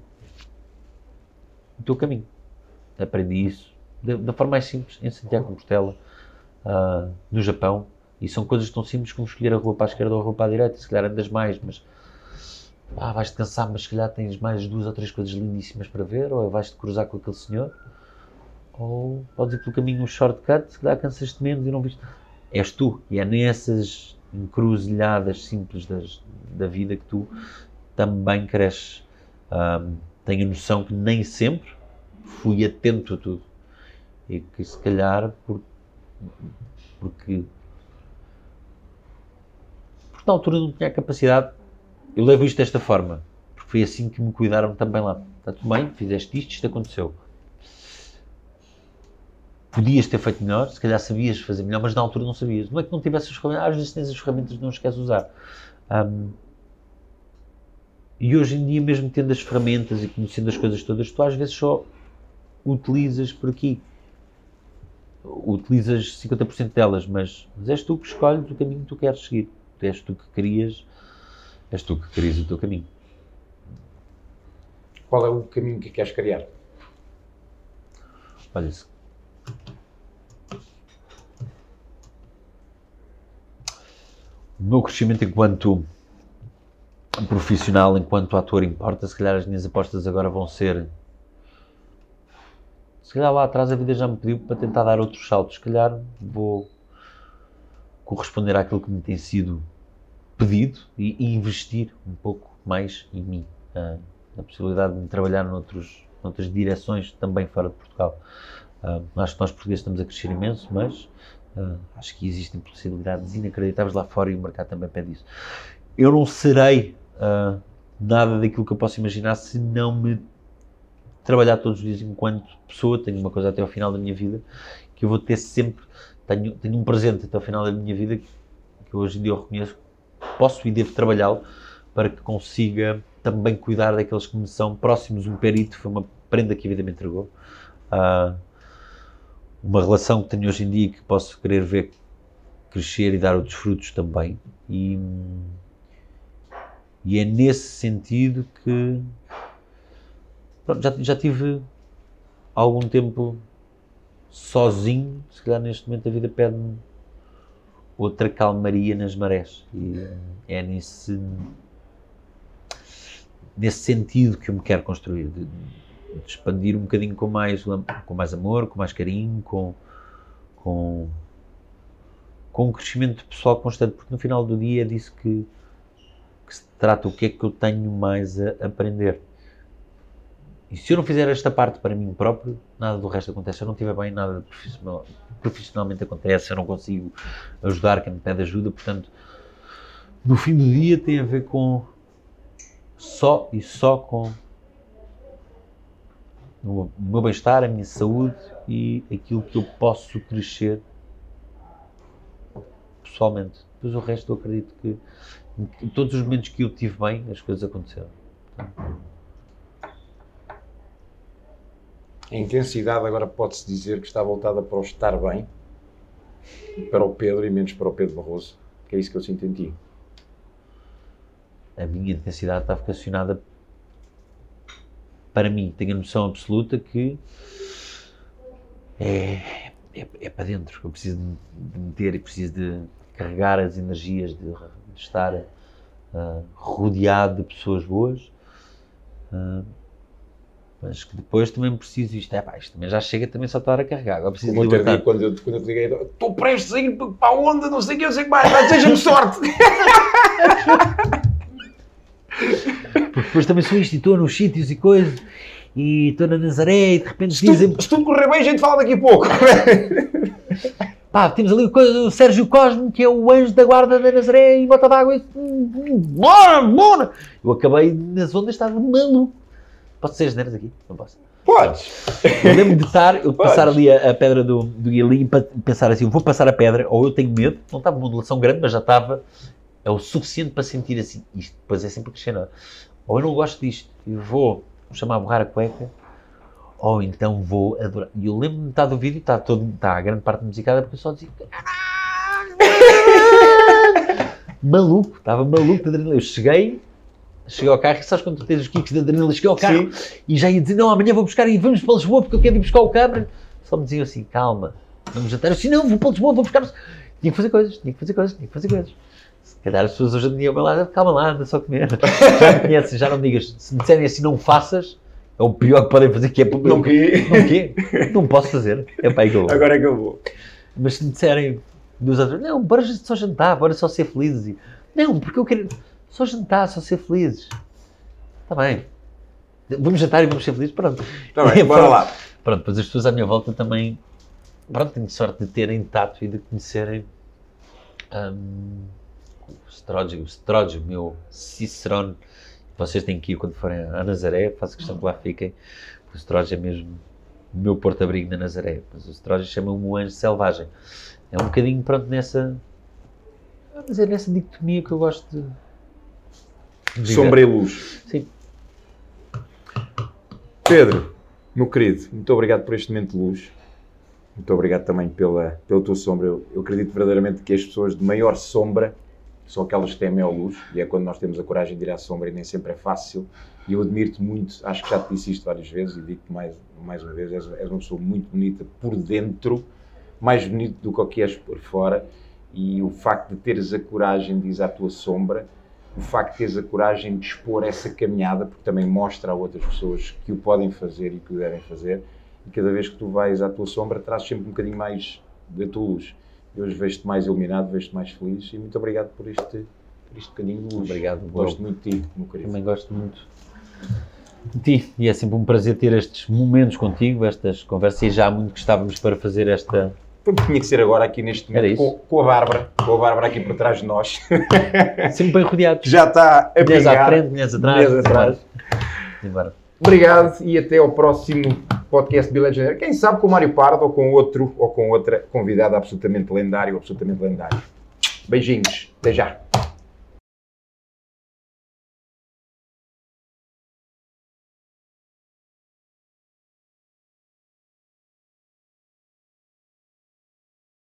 o teu caminho. Aprendi isso da, da forma mais simples em Santiago de Compostela, uh, no Japão. E são coisas tão simples como escolher a rua para esquerda ou a rua para direita, se calhar andas mais, mas ah, vais-te cansar, mas se calhar tens mais duas ou três coisas lindíssimas para ver, ou vais-te cruzar com aquele senhor, ou podes ir pelo caminho um shortcut, se calhar cansas-te menos e não viste. És tu, e é nessas encruzilhadas simples das, da vida que tu também cresces. Um, tenho a noção que nem sempre fui atento a tudo. E que se calhar por, porque, porque na altura não tinha a capacidade eu levo isto desta forma, porque foi assim que me cuidaram também lá. Está tudo bem, fizeste isto, isto aconteceu. Podias ter feito melhor, se calhar sabias fazer melhor, mas na altura não sabias. Não é que não tivesse as ferramentas, às vezes tens as ferramentas não as queres usar. Um, e hoje em dia, mesmo tendo as ferramentas e conhecendo as coisas todas, tu às vezes só utilizas por aqui. Utilizas 50% delas, mas, mas és tu que escolhes o caminho que tu queres seguir. És tu que crias És tu que crias o teu caminho. Qual é o caminho que queres criar? Olha, se... o meu crescimento enquanto profissional, enquanto ator importa, se calhar as minhas apostas agora vão ser se calhar lá atrás a vida já me pediu para tentar dar outros saltos, se calhar vou corresponder àquilo que me tem sido pedido e, e, investir um pouco mais em mim, uh, na possibilidade de trabalhar noutros, noutras direções também fora de Portugal. Uh, acho que nós portugueses estamos a crescer imenso, mas uh, acho que existem possibilidades inacreditáveis lá fora e o mercado também pede isso. Eu não serei uh, nada daquilo que eu posso imaginar se não me trabalhar todos os dias enquanto pessoa. Tenho uma coisa até ao final da minha vida que eu vou ter sempre. Tenho, tenho um presente até ao final da minha vida que, que hoje em dia eu reconheço posso e devo trabalhá-lo para que consiga também cuidar daqueles que me são próximos. Um perito foi uma prenda que a vida me entregou. Uh, uma relação que tenho hoje em dia e que posso querer ver crescer e dar outros frutos também. E, e é nesse sentido que pronto, já, já tive algum tempo sozinho. Se calhar neste momento a vida pede-me outra calmaria nas marés. E é nesse, nesse sentido que eu me quero construir, de, de expandir um bocadinho com mais, com mais amor, com mais carinho, com, com, com um crescimento pessoal constante, porque no final do dia é disso que, que se trata, o que é que eu tenho mais a aprender. E se eu não fizer esta parte para mim próprio, nada do resto acontece. Se eu não estiver bem, nada profissional, profissionalmente acontece. Eu não consigo ajudar quem me pede ajuda. Portanto, no fim do dia tem a ver com só e só com o meu bem-estar, a minha saúde e aquilo que eu posso crescer pessoalmente. Depois o resto eu acredito que em todos os momentos que eu tive bem, as coisas aconteceram. A intensidade agora pode-se dizer que está voltada para o estar bem, para o Pedro e menos para o Pedro Barroso, que é isso que eu sinto em ti. A minha intensidade está vocacionada para mim. Tenho a noção absoluta que é, é, é para dentro. Eu preciso de meter e preciso de carregar as energias, de, de estar uh, rodeado de pessoas boas. Uh, mas que depois também preciso isto. É pá, isto também já chega também só estar a carregar. Agora preciso libertar. quando eu, quando eu te liguei, estou prestes a ir para a onda, não sei o que, eu sei que mais, seja-me sorte. Porque depois também sou isto e estou nos sítios e coisas e estou na Nazaré e de repente dizem Se tudo correr bem, a gente fala daqui a pouco. Pá, temos ali o, o, Sérgio Cosme, que é o anjo da guarda da Nazaré e bota d'água e. Bora, bora! Eu acabei nas ondas, estava maluco. Posso ser generoso aqui? Não posso? Podes. Eu lembro de estar, eu passar ali a, a, pedra do, do Guilherme e pensar assim, vou passar a pedra, ou eu tenho medo, não estava uma modulação grande, mas já estava, é o suficiente para sentir assim, isto depois é sempre crescendo. É? Ou eu não gosto disto, e vou chamar a borrar a cueca, ou então vou adorar. E eu lembro-me de estar do vídeo, está, todo, está a grande parte musicada, porque eu só dizia, maluco, estava maluco de adrenalina. Eu cheguei, cheguei ao carro, sabes quando tens os kicks de adrenalina, cheguei ao carro Sim. e já ia dizer, não, amanhã vou buscar e vamos para Lisboa porque eu quero ir buscar o câmara. Só me diziam assim, calma, vamos jantar. Eu assim, não, vou para Lisboa, vou buscar... Tinha que fazer coisas, tinha que fazer coisas, tinha que fazer coisas. Se calhar as pessoas hoje em dia vão lá, calma lá, anda só comer. Já me conheces, já não me digas, se me disserem assim não faças, é o pior que podem fazer, que é porque Não queria. não quê? Não posso fazer. É pá, aí que eu vou. Agora é que eu vou. Mas se me disserem dos outros, não, bora só jantar, bora só ser felizes. E, não, porque eu quero só jantar, só ser felizes. Está bem. Vamos jantar e vamos ser felizes, pronto. Tá bem, bora lá. Pronto, pois as pessoas à minha volta também, pronto, tenho sorte de terem tato e de conhecerem hum, o Stródio, o Stródio, meu Cicerone. Vocês têm que ir quando forem a Nazaré, faço questão que lá fiquem. O Stródio é mesmo o meu porto-abrigo na Nazaré. Mas o Stródio chama-me o anjo selvagem. É um bocadinho, pronto, nessa, mas é nessa dicotomia que eu gosto de. Sombra e luz. Sim. Pedro, meu querido, muito obrigado por este momento de luz. Muito obrigado também pela, pela tua sombra. Eu, eu acredito verdadeiramente que as pessoas de maior sombra são aquelas que têm a maior luz. E é quando nós temos a coragem de ir à sombra e nem sempre é fácil. E eu admiro-te muito. Acho que já te disse isto várias vezes e digo-te mais, mais uma vez: és, és uma pessoa muito bonita por dentro, mais bonito do que o que és por fora. E o facto de teres a coragem de ir à tua sombra o facto de teres a coragem de expor essa caminhada, porque também mostra a outras pessoas que o podem fazer e que o devem fazer, e cada vez que tu vais à tua sombra, trazes sempre um bocadinho mais da tua luz. E hoje vejo-te mais iluminado, vejo-te mais feliz, e muito obrigado por este, por este bocadinho de luz. Obrigado, Gosto Bob. muito de ti, meu querido. Também gosto muito de ti e é sempre um prazer ter estes momentos contigo, estas conversas. E já há muito que estávamos para fazer esta. Foi o que tinha que ser agora aqui neste momento, com, com a Bárbara, com a Bárbara aqui por trás de nós, Sempre bem rodeados. que já está a Mulheres à frente, mulheres atrás. Mulheres atrás. Embora. Obrigado e até ao próximo podcast Bill Janeiro. Quem sabe com o Mário Pardo ou com outro ou com outra convidada absolutamente lendário, absolutamente lendário. Beijinhos. Até já.